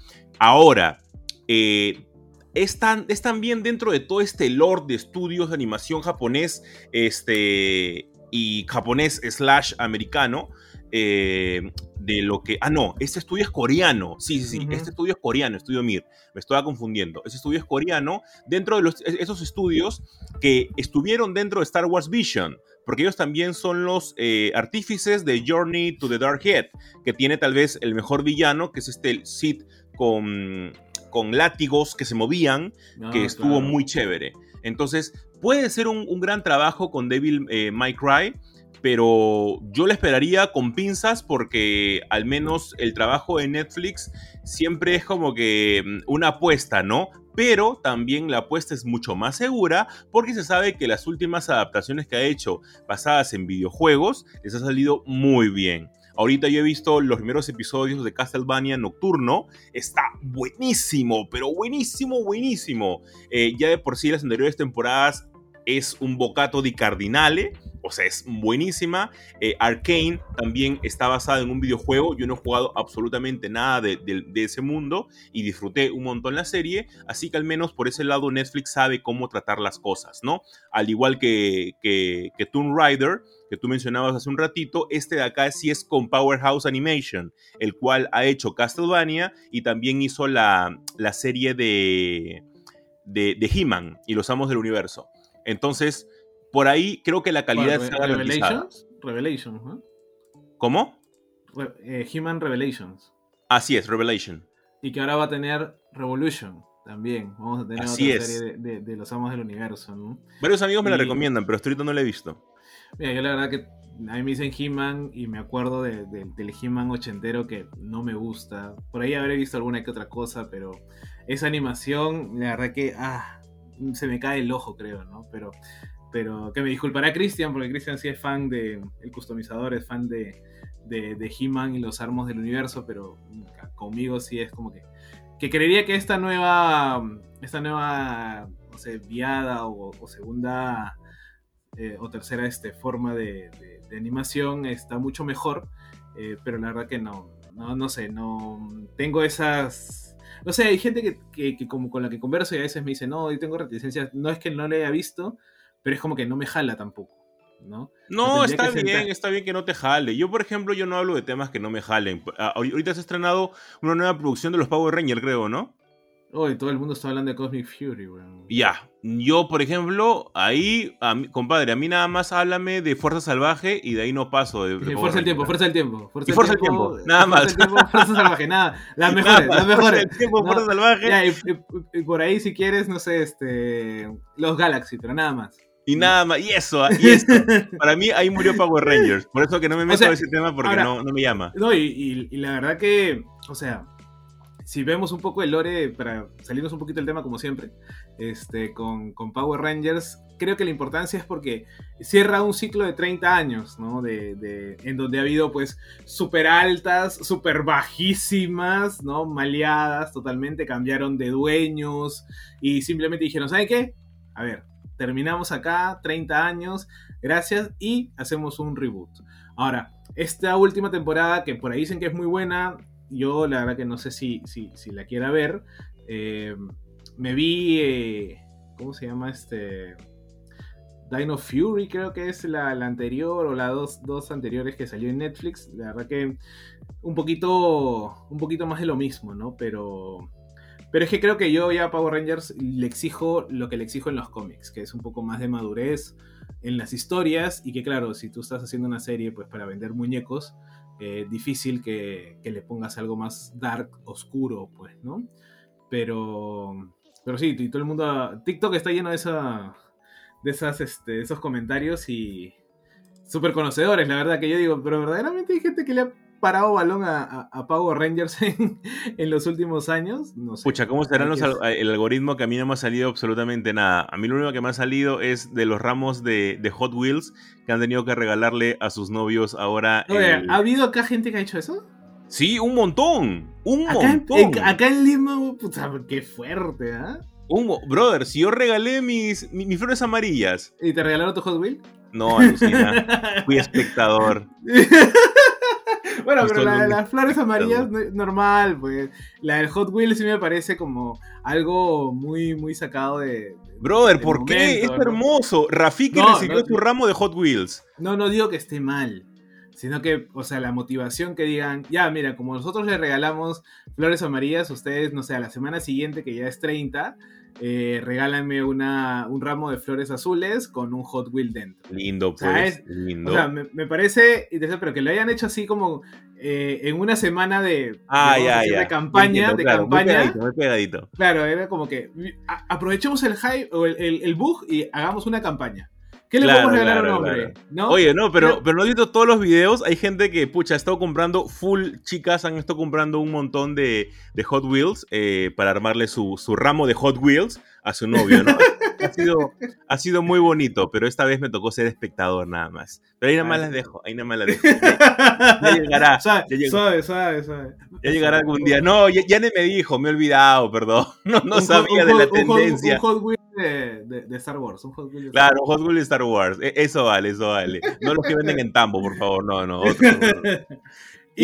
Ahora, eh, es, también dentro de todo este lore de estudios de animación japonés este, y japonés slash americano, eh, de lo que... Ah, no, este estudio es coreano. Sí, sí, sí, este estudio es coreano, Estudio Mir. Me estaba confundiendo. Ese estudio es coreano dentro de los, e, esos estudios que estuvieron dentro de Star Wars Vision. Porque ellos también son los eh, artífices de Journey to the Dark Head, que tiene tal vez el mejor villano, que es este Sith con, con látigos que se movían, que Ah, estuvo claro. muy chévere. Entonces, puede ser un, un gran trabajo con Devil eh, May Cry, pero yo le esperaría con pinzas porque al menos el trabajo de Netflix siempre es como que mm, una apuesta, ¿no? Pero también la apuesta es mucho más segura porque se sabe que las últimas adaptaciones que ha hecho basadas en videojuegos les ha salido muy bien. Ahorita yo he visto los primeros episodios de Castlevania Nocturno. Está buenísimo, pero buenísimo, buenísimo. Eh, ya de por sí las anteriores temporadas es un bocato di cardinale. Sea, es buenísima. Eh, Arcane también está basada en un videojuego. Yo no he jugado absolutamente nada de, de- de ese mundo y disfruté un montón la serie. Así que al menos por ese lado Netflix sabe cómo tratar las cosas, ¿no? Al igual que, que, que Tomb Raider, que tú mencionabas hace un ratito, este de acá sí es con Powerhouse Animation, el cual ha hecho Castlevania y también hizo la, la serie de, de, de He-Man y los Amos del Universo. Entonces, por ahí creo que la calidad ¿Cuál? está garantizada. Revelations. Revelations, ¿no? ¿Cómo? Re- eh, He-Man Revelations. Así es, Revelation. Y que ahora va a tener Revolution también. Vamos a tener Así otra es. serie de, de- de los amos del universo, ¿no? Varios amigos me la recomiendan, pero hasta ahorita no la he visto. Mira, yo la verdad que a mí me dicen He-Man y me acuerdo de- de- del He-Man ochentero que no me gusta. Por ahí habré visto alguna que otra cosa, pero esa animación, la verdad que ah, se me cae el ojo, creo, ¿no? Pero, pero que me disculpará Cristian, porque Cristian sí es fan de. El customizador es fan de, de, de He-Man y los armos del universo, pero conmigo sí es como que. Que creería que esta nueva. Esta nueva. No sé, viada o, segunda eh, o tercera este, forma de, animación está mucho mejor, eh, pero la verdad que no, no, no sé, no tengo esas... No sé, hay gente que, que- que como con la que converso y a veces me dice, no, yo tengo reticencias, no es que no le haya visto, pero es como que no me jala tampoco, ¿no? No, está bien, sentar. está bien que no te jale. Yo, por ejemplo, yo no hablo de temas que no me jalen. Ah, ahor- Ahorita se ha estrenado una nueva producción de los Power Rangers, creo, ¿no? Hoy todo el mundo está hablando de Cosmic Fury, weón. Ya, yo, por ejemplo, ahí, a mí- compadre, a mí nada más háblame de Fuerza Salvaje y de ahí no paso. De, Fuerza del tiempo, fuerza del tiempo. Fuerza Y Fuerza del Tiempo, nada fuerza más. tiempo, fuerza salvaje, nada. Las Nada mejores, más, las mejores. Fuerza del Tiempo, No, Fuerza Salvaje. Ya, y, y- y por ahí si quieres, no sé, este. Los Galaxy, pero nada más. Y nada más, y eso, y eso. Para mí ahí murió Power Rangers. Por eso que no me meto sea, en ese tema porque ahora- no, no me llama. No, y, y- y la verdad que, o sea, si vemos un poco el lore, para salirnos un poquito del tema como siempre, este, con, con Power Rangers, creo que la importancia es porque cierra un ciclo de 30 años, ¿no? De, de- en donde ha habido pues súper altas, súper bajísimas, ¿no? Maleadas totalmente, cambiaron de dueños y simplemente dijeron, ¿saben qué? A ver, terminamos acá, 30 años, gracias, y hacemos un reboot. Ahora, esta última temporada, que por ahí dicen que es muy buena, yo la verdad que no sé si, si, si la quiera ver. eh, me vi, eh, ¿cómo se llama este? Dino Fury creo que es la, la anterior o las dos, dos anteriores que salió en Netflix. La verdad que un poquito, un poquito más de lo mismo, ¿no? Pero, pero es que creo que yo ya a Power Rangers le exijo lo que le exijo en los cómics, que es un poco más de madurez en las historias y que claro, si tú estás haciendo una serie pues para vender muñecos, eh, difícil que, que le pongas algo más dark, oscuro, pues, ¿no? Pero, pero sí, y todo el mundo, TikTok está lleno de esa, de esas, este, de esos comentarios y súper conocedores, la verdad que yo digo, pero verdaderamente hay gente que le ha parado balón a, a- a Power Rangers en, en los últimos años, no sé. Pucha, ¿cómo serán los el algoritmo que a mí no me ha salido absolutamente nada? A mí lo único que me ha salido es de los ramos de, de Hot Wheels que han tenido que regalarle a sus novios ahora. Oye, el- ¿ha habido acá gente que ha hecho eso? Sí, un montón. Un Acá montón. en- acá en Lima, puta, qué fuerte, ¿ah? Un Brother, si yo regalé mis, mi- mis flores amarillas. ¿Y te regalaron tu Hot Wheel? No, alucina. Fui espectador. bueno, pero la de las flores amarillas, no- normal, pues. La del Hot Wheel sí me parece como algo muy, muy sacado de. Brother, ¿por qué? Es hermoso. Rafiki No, recibió no, su ramo de Hot Wheels. No, no digo que esté mal. sino que, o sea, la motivación que digan, ya, mira, como nosotros le regalamos flores amarillas, ustedes, no sé, a la semana siguiente, que ya es 30, eh, regálanme una, un ramo de flores azules con un Hot Wheel dentro. Lindo, pues. lindo. O sea, me, parece pero que lo hayan hecho así como eh, en una semana de, ah, ya, ya. de campaña. de campaña. Muy pegadito, Claro, era como que aprovechemos el hype o el, el bug y hagamos una campaña. ¿Qué le podemos regalar a un hombre? Oye, no, pero, pero no he visto todos los videos. Hay gente que, pucha, ha estado comprando full chicas, han estado comprando un montón de, de Hot Wheels eh, para armarle su, su, ramo de Hot Wheels a su novio, ¿no? ha, sido, ha sido muy bonito, pero esta vez me tocó ser espectador nada más. Pero ahí nada más las dejo, ahí nada más las dejo. Ya, llegará. Ya llegará algún día. No, ya, ya me dijo, me he olvidado, perdón. No, no sabía de la tendencia. Un Hot, Wheels de, de, Star Wars. Un Hot Wheels claro, un Hot Wheels de Star Wars. E, eso vale, eso vale. No los que venden en Tambo, por favor, no, no. Otro,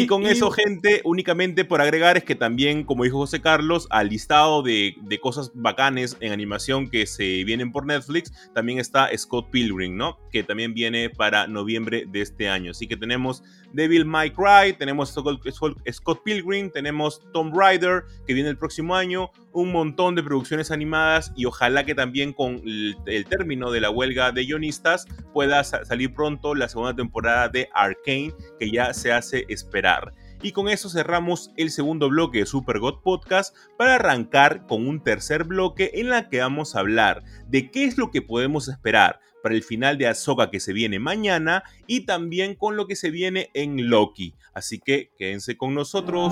Y, con eso, gente, únicamente por agregar es que también, como dijo José Carlos, al listado de, de, cosas bacanes en animación que se vienen por Netflix, también está Scott Pilgrim, ¿no? Que también viene para noviembre de este año. Así que tenemos Devil May Cry, tenemos Scott Pilgrim, tenemos Tomb Raider, que viene el próximo año, un montón de producciones animadas y ojalá que también con el, término de la huelga de guionistas pueda salir pronto la segunda temporada de Arcane, que ya se hace esperar. Y con eso cerramos el segundo bloque de Super God Podcast para arrancar con un tercer bloque en la que vamos a hablar de qué es lo que podemos esperar para el final de Ahsoka que se viene mañana y también con lo que se viene en Loki. Así que quédense con nosotros.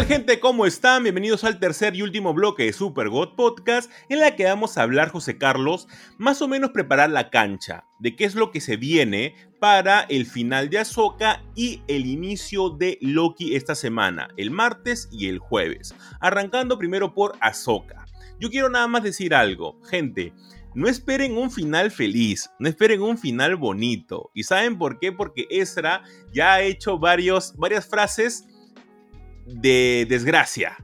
Tal gente? ¿Cómo están? Bienvenidos al tercer y último bloque de Super God Podcast en la que vamos a hablar, José Carlos, más o menos preparar la cancha de qué es lo que se viene para el final de Ahsoka y el inicio de Loki esta semana, el martes y el jueves. Arrancando primero por Ahsoka. Yo quiero nada más decir algo, gente. No esperen un final feliz, no esperen un final bonito. ¿Y saben por qué? Porque Ezra ya ha hecho varios, varias frases de desgracia.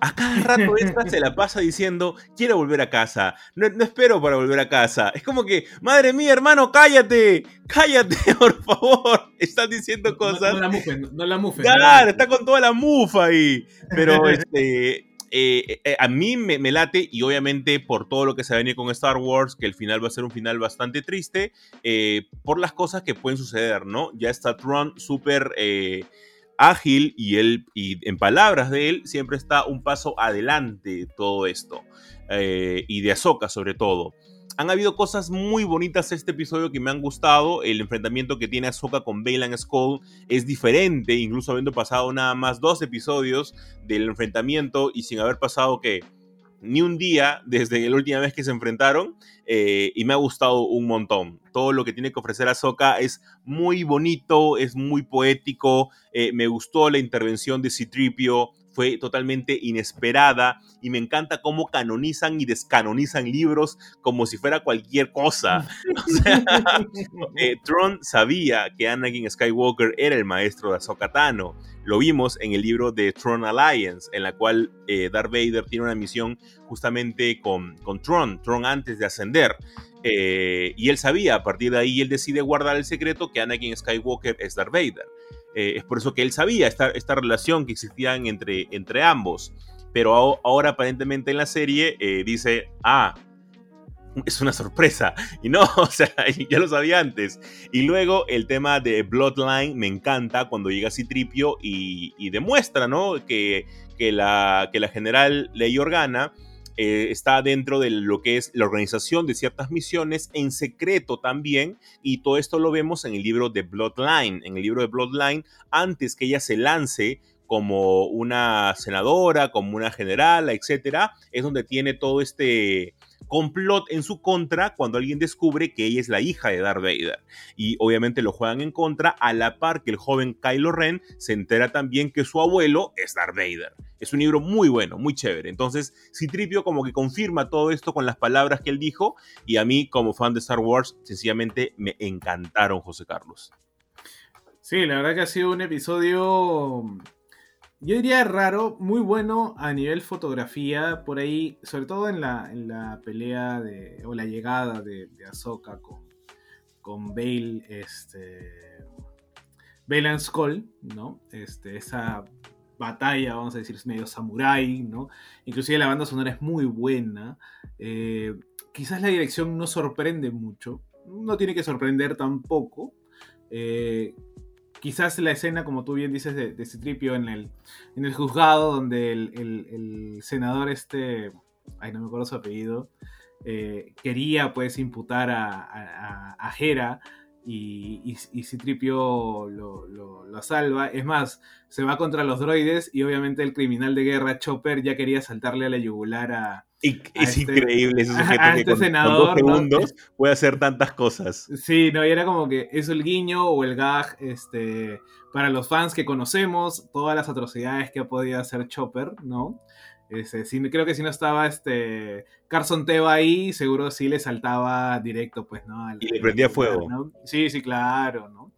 A cada rato esta se la pasa diciendo, quiero volver a casa, no, espero para volver a casa. Es como que, madre mía, hermano, cállate, cállate, por favor. Están diciendo cosas. No, la mufen, no la mufen. Claro, está con toda la mufa ahí. Pero este, eh, eh, a mí me, late y obviamente por todo lo que se va a venir con Star Wars, que el final va a ser un final bastante triste, eh, por las cosas que pueden suceder, ¿no? Ya está Tron súper ágil y él, y en palabras de él, siempre está un paso adelante de todo esto. Eh, y de Ahsoka sobre todo. Han habido cosas muy bonitas este episodio que me han gustado. El enfrentamiento que tiene Ahsoka con Bailan Skull es diferente, incluso habiendo pasado nada más dos episodios del enfrentamiento y sin haber pasado que ni un día desde la última vez que se enfrentaron eh, y me ha gustado un montón. Todo lo que tiene que ofrecer Ahsoka es muy bonito, es muy poético, eh, me gustó la intervención de Citripio, fue totalmente inesperada y me encanta cómo canonizan y descanonizan libros como si fuera cualquier cosa. Eh, Tron sabía que Anakin Skywalker era el maestro de Ahsoka Tano. Lo vimos en el libro de Tron Alliance, en la cual eh, Darth Vader tiene una misión justamente con, con Tron, Tron antes de ascender. Eh, y él sabía, a partir de ahí, él decide guardar el secreto que Anakin Skywalker es Darth Vader. Eh, es por eso que él sabía esta, esta relación que existía entre, entre ambos. Pero ahora aparentemente en la serie eh, dice, ah, es una sorpresa. Y no, o sea, ya lo sabía antes. Y luego el tema de Bloodline me encanta cuando llega Citripio y, y demuestra, ¿no? Que, que, la, que la general Ley Organa eh, está dentro de lo que es la organización de ciertas misiones en secreto también, y todo esto lo vemos en el libro de Bloodline. En el libro de Bloodline, antes que ella se lance como una senadora, como una general, etcétera, es donde tiene todo este complot en su contra cuando alguien descubre que ella es la hija de Darth Vader. Y obviamente lo juegan en contra a la par que el joven Kylo Ren se entera también que su abuelo es Darth Vader. Es un libro muy bueno, muy chévere. Entonces, Citripio como que confirma todo esto con las palabras que él dijo y a mí como fan de Star Wars sencillamente me encantaron, José Carlos. Sí, la verdad que ha sido un episodio yo diría raro, muy bueno a nivel fotografía, por ahí, sobre todo en la, en la pelea de, o la llegada de, de Ahsoka con, con Bale, este, Bale and Skull, ¿no? Este, esa batalla, vamos a decir, es medio samurai, ¿no? Inclusive la banda sonora es muy buena. Eh, quizás la dirección no sorprende mucho, no tiene que sorprender tampoco. Eh, quizás la escena, como tú bien dices, de, Citripio en el, en el juzgado, donde el, senador este, ay, no me acuerdo su apellido, eh, quería pues imputar a, a, Hera y, y, Citripio lo, lo, salva. Es más, se va contra los droides y obviamente el criminal de guerra Chopper ya quería saltarle a la yugular a, es este, increíble ese sujeto que este senador, segundos puede hacer tantas cosas. Sí, no, y era como que eso el guiño o el gag este, para los fans que conocemos, todas las atrocidades que ha podido hacer Chopper, ¿no? Este, creo que si no estaba este Carson Teva ahí, seguro sí le saltaba directo, pues, ¿no? y le prendía fuego. Sí, sí, claro, ¿no?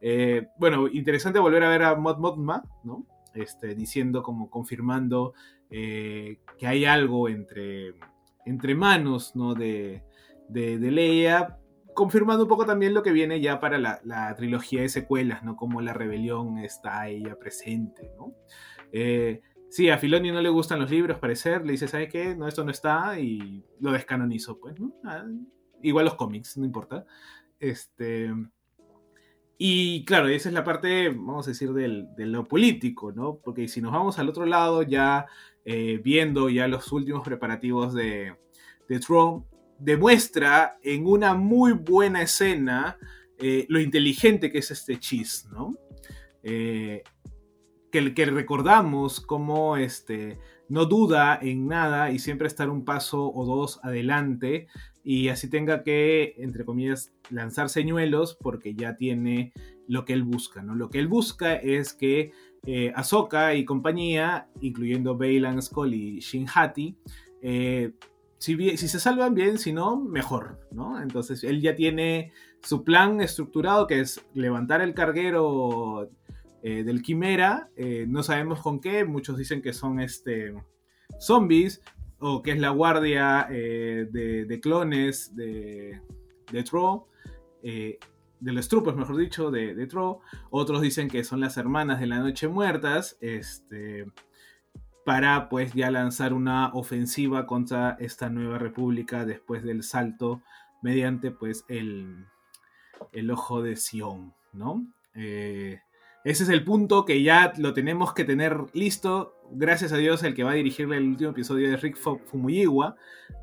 Eh, bueno, interesante volver a ver a Mod Modma, ¿no? Este, diciendo como confirmando eh, que hay algo entre, entre manos ¿no? de, de, Leia, confirmando un poco también lo que viene ya para la, trilogía de secuelas, ¿no? Como la rebelión está ahí ya presente, ¿no? Eh, sí, a Filoni no le gustan los libros, parecer, le dice, ¿sabes qué? No, esto no está, y lo descanonizó, pues, ¿no? Ah, igual los cómics, no importa. Este... Y claro, esa es la parte, vamos a decir, del, de lo político, ¿no? Porque si nos vamos al otro lado, ya eh, viendo ya los últimos preparativos de, de Tron, demuestra en una muy buena escena eh, lo inteligente que es este Cheese, ¿no? Eh, que, que, recordamos como este, no duda en nada y siempre estar un paso o dos adelante y así tenga que, entre comillas, lanzar señuelos porque ya tiene lo que él busca, ¿no? Lo que él busca es que eh, Ahsoka y compañía, incluyendo Bailan Skull y Shin Hati, eh, si, si, se salvan bien, si no, mejor, ¿no? Entonces él ya tiene su plan estructurado que es levantar el carguero eh, del Quimera, no sabemos con qué, muchos dicen que son este, zombies o que es la guardia de, clones de, de de los trupos, mejor dicho, de, de Tro. Otros dicen que son las hermanas de la Noche Muertas. Este, para pues ya lanzar una ofensiva contra esta nueva república después del salto mediante pues el, el ojo de Sion, ¿no? Eh, ese es el punto que ya lo tenemos que tener listo. Gracias a Dios, el que va a dirigirle el último episodio de Rick Fumuyiwa,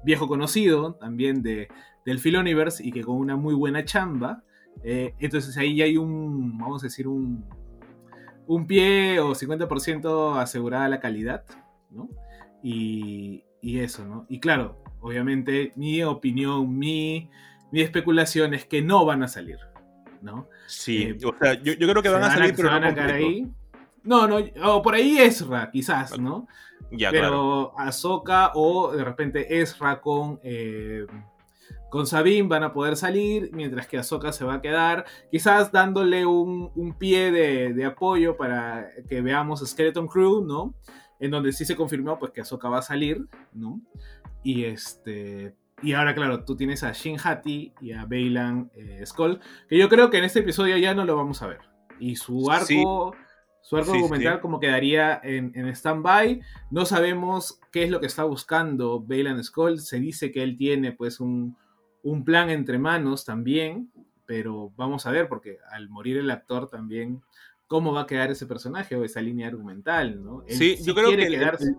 viejo conocido también de, del Filoniverse y que con una muy buena chamba. Eh, entonces ahí ya hay un, vamos a decir, un, un pie o 50% asegurada la calidad, ¿no? Y, y, eso, ¿no? Y claro, obviamente mi opinión, mi, mi especulación es que no van a salir, ¿no? Sí, eh, o sea, yo, yo, creo que van, a salir, pero no ahí. No, no, o por ahí Ezra, quizás, ¿no? Ya, pero claro. Ahsoka o de repente Ezra con... Eh, con Sabine van a poder salir, mientras que Ahsoka se va a quedar, quizás dándole un, pie de, apoyo para que veamos Skeleton Crew, ¿no? En donde sí se confirmó pues que Ahsoka va a salir, ¿no? Y este... Y ahora, claro, tú tienes a Shin Hati y a Bailan eh, Skull, que yo creo que en este episodio ya no lo vamos a ver. Y su arco... Su arco documental como quedaría en, en stand-by. No sabemos qué es lo que está buscando Bailan Skull. Se dice que él tiene pues un, un plan entre manos también, pero vamos a ver, porque al morir el actor también, cómo va a quedar ese personaje o esa línea argumental, ¿no? sí, yo creo que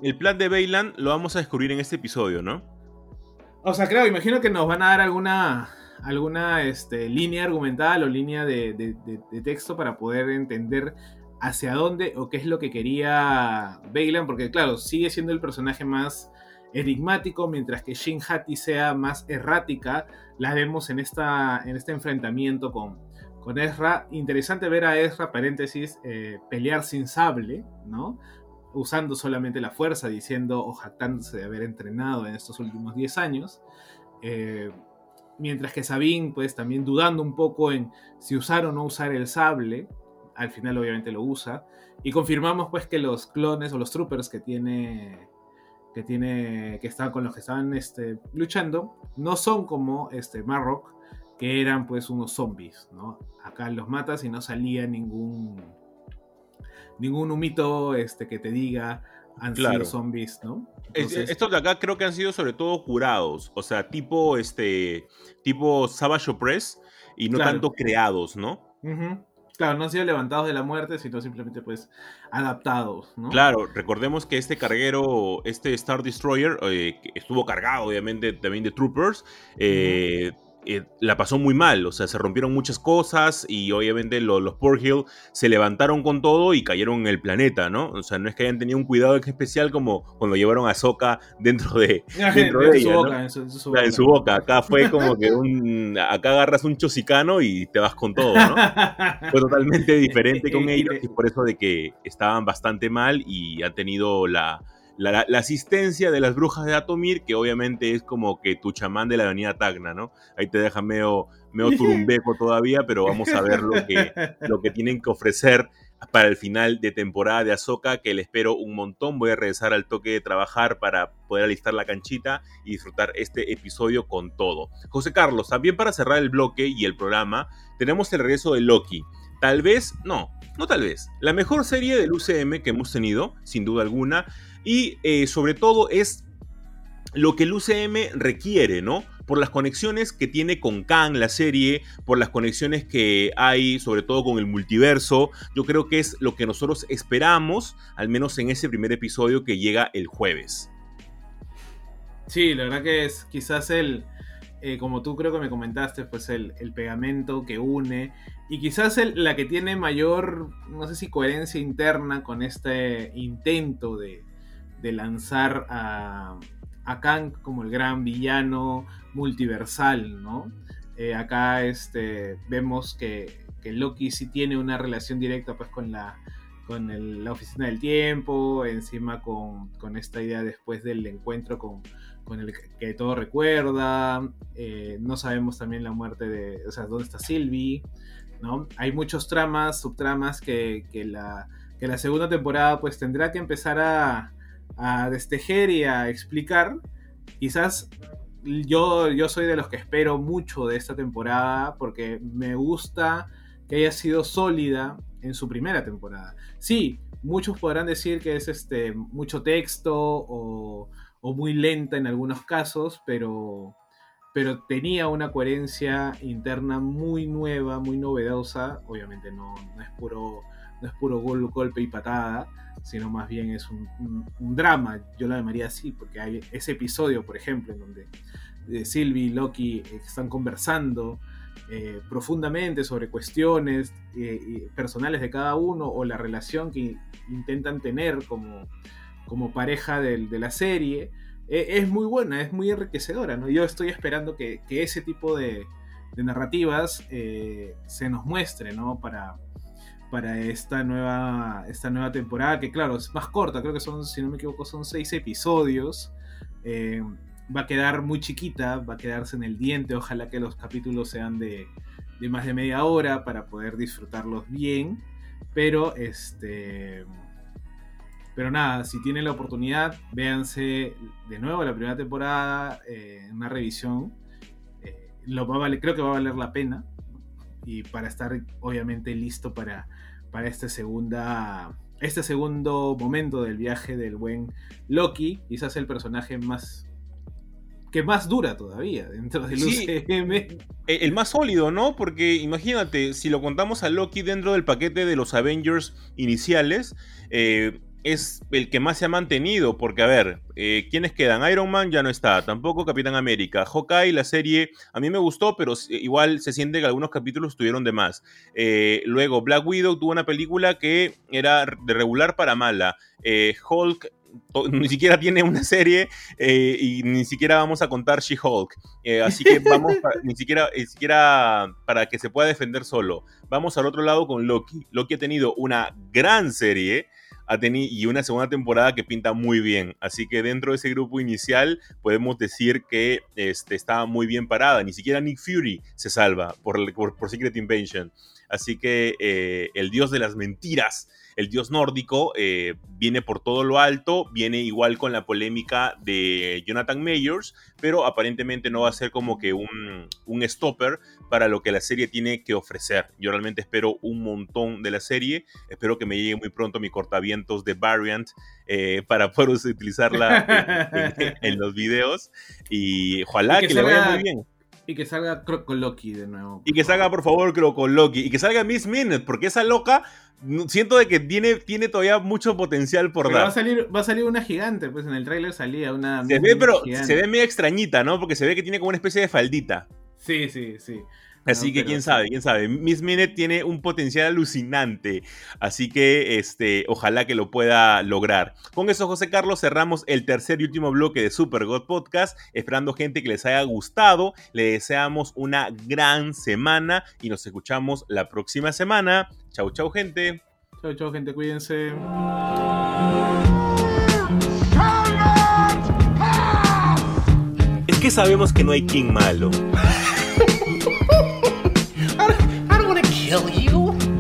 el, plan de Bailan lo vamos a descubrir en este episodio, ¿no? O sea, claro, imagino que nos van a dar alguna, alguna este, línea argumental o línea de, texto para poder entender hacia dónde o qué es lo que quería Bailan, porque claro, sigue siendo el personaje más enigmático, mientras que Shin Hati sea más errática, la vemos en, esta, en este enfrentamiento con, con Ezra. Interesante ver a Ezra, paréntesis, eh, pelear sin sable, ¿no? Usando solamente la fuerza, diciendo o jactándose de haber entrenado en estos últimos 10 años. Eh, mientras que Sabine, pues también dudando un poco en si usar o no usar el sable, al final obviamente lo usa. Y confirmamos pues que los clones o los troopers que tiene que tiene que están con los que estaban este, luchando no son como este Marrock que eran pues unos zombies, ¿no? Acá los matas y no salía ningún ningún humito este que te diga han sido zombies, ¿no? estos de acá creo que han sido sobre todo curados, o sea, tipo este tipo Savage Opress y no tanto creados, ¿no? Claro, no han sido levantados de la muerte, sino simplemente pues adaptados, ¿no? Claro, recordemos que este carguero, este Star Destroyer, eh, estuvo cargado obviamente también de troopers, eh, eh, la pasó muy mal, o sea, se rompieron muchas cosas y obviamente los, los Hill se levantaron con todo y cayeron en el planeta, ¿no? O sea, no es que hayan tenido un cuidado especial como cuando llevaron a Soka dentro de, dentro de, ella, boca, en, su, boca. Acá fue como que un, acá agarras un chosicano y te vas con todo, ¿no? fue totalmente diferente con ellos y por eso de que estaban bastante mal y han tenido la la, asistencia de las brujas de Atomir, que obviamente es como que tu chamán de la avenida Tacna, ¿no? Ahí te deja medio, medio turumbeco todavía, pero vamos a ver lo que, lo que tienen que ofrecer para el final de temporada de Azoka, que le espero un montón. Voy a regresar al toque de trabajar para poder alistar la canchita y disfrutar este episodio con todo. José Carlos, también para cerrar el bloque y el programa, tenemos el regreso de Loki. Tal vez, no, no tal vez, la mejor serie del UCM que hemos tenido, sin duda alguna y eh, sobre todo es lo que el UCM requiere, ¿no? Por las conexiones que tiene con Khan, la serie, por las conexiones que hay, sobre todo con el multiverso. Yo creo que es lo que nosotros esperamos, al menos en ese primer episodio que llega el jueves. Sí, la verdad que es quizás el, eh, como tú creo que me comentaste, pues el, pegamento que une y quizás la que tiene mayor, no sé si coherencia interna con este intento de, de lanzar a, a Kang como el gran villano multiversal, ¿no? Eh, acá este, vemos que, Loki sí tiene una relación directa pues con la, con la oficina del tiempo, encima con, esta idea después del encuentro con, el que todo recuerda, eh, no sabemos también la muerte de, o sea, dónde está Sylvie, ¿no? Hay muchos tramas, subtramas que, la, que la segunda temporada pues tendrá que empezar a, a destejer y a explicar. Quizás yo, yo soy de los que espero mucho de esta temporada porque me gusta que haya sido sólida en su primera temporada. Sí, muchos podrán decir que es este, mucho texto o, muy lenta en algunos casos, pero, pero tenía una coherencia interna muy nueva, muy novedosa. Obviamente no, no es puro no es puro golpe y patada, sino más bien es un, drama, yo lo llamaría así, porque hay ese episodio, por ejemplo, en donde eh, Sylvie y Loki están conversando eh, profundamente sobre cuestiones eh, personales de cada uno o la relación que intentan tener como, como pareja de, la serie. es muy buena, es muy enriquecedora. ¿no? Yo estoy esperando que, ese tipo de, de narrativas se nos muestre ¿no? para, para esta nueva, esta nueva temporada, que claro, es más corta, creo que son, si no me equivoco, son seis episodios. Eh, va a quedar muy chiquita, va a quedarse en el diente, ojalá que los capítulos sean de, de más de media hora para poder disfrutarlos bien. Pero este. Pero nada, si tienen la oportunidad, véanse de nuevo la primera temporada, eh, una revisión. Eh, lo va creo que va a valer la pena y para estar obviamente listo para, para este, segunda, este segundo momento del viaje del buen Loki, quizás el personaje más que más dura todavía dentro del UCM. E, el más sólido, ¿no? Porque imagínate, si lo contamos a Loki dentro del paquete de los Avengers iniciales, eh, es el que más se ha mantenido, porque a ver, eh, ¿quiénes quedan? Iron Man ya no está, tampoco Capitán América. Hawkeye, la serie, a mí me gustó, pero igual se siente que algunos capítulos estuvieron de más. Eh, luego, Black Widow tuvo una película que era de regular para mala. Eh, Hulk ni siquiera tiene una serie y ni siquiera vamos a contar She-Hulk. Eh, así que vamos, ni, siquiera, ni siquiera para que se pueda defender solo. Vamos al otro lado con Loki. Loki ha tenido una gran serie y una segunda temporada que pinta muy bien. Así que dentro de ese grupo inicial podemos decir que este, está muy bien parada. Ni siquiera Nick Fury se salva por, por, Secret Invasion. Así que eh, el dios de las mentiras el dios nórdico eh, viene por todo lo alto, viene igual con la polémica de Jonathan Mayors, pero aparentemente no va a ser como que un, un stopper para lo que la serie tiene que ofrecer. Yo realmente espero un montón de la serie, espero que me llegue muy pronto mi cortavientos de Variant eh, para poder utilizarla en, los videos y ojalá que, le vaya muy bien. Y que salga Loki de nuevo. Y que salga, por favor, Loki. Y que salga Miss Minute, porque esa loca siento de que tiene, tiene todavía mucho potencial por dar. Va a, salir, va a salir una gigante, pues en el tráiler salía una. Se ve, pero se ve medio extrañita, ¿no? Porque se ve que tiene como una especie de faldita. Sí, sí, sí. Así que quién sabe, quién sabe. Miss Minute tiene un potencial alucinante. Así que este, ojalá que lo pueda lograr. Con eso, José Carlos, cerramos el tercer y último bloque de Super God Podcast. Esperando gente que les haya gustado. Le deseamos una gran semana y nos escuchamos la próxima semana. Chau, chau, gente. Chau, chau, gente. Cuídense. Es que sabemos que no hay King malo.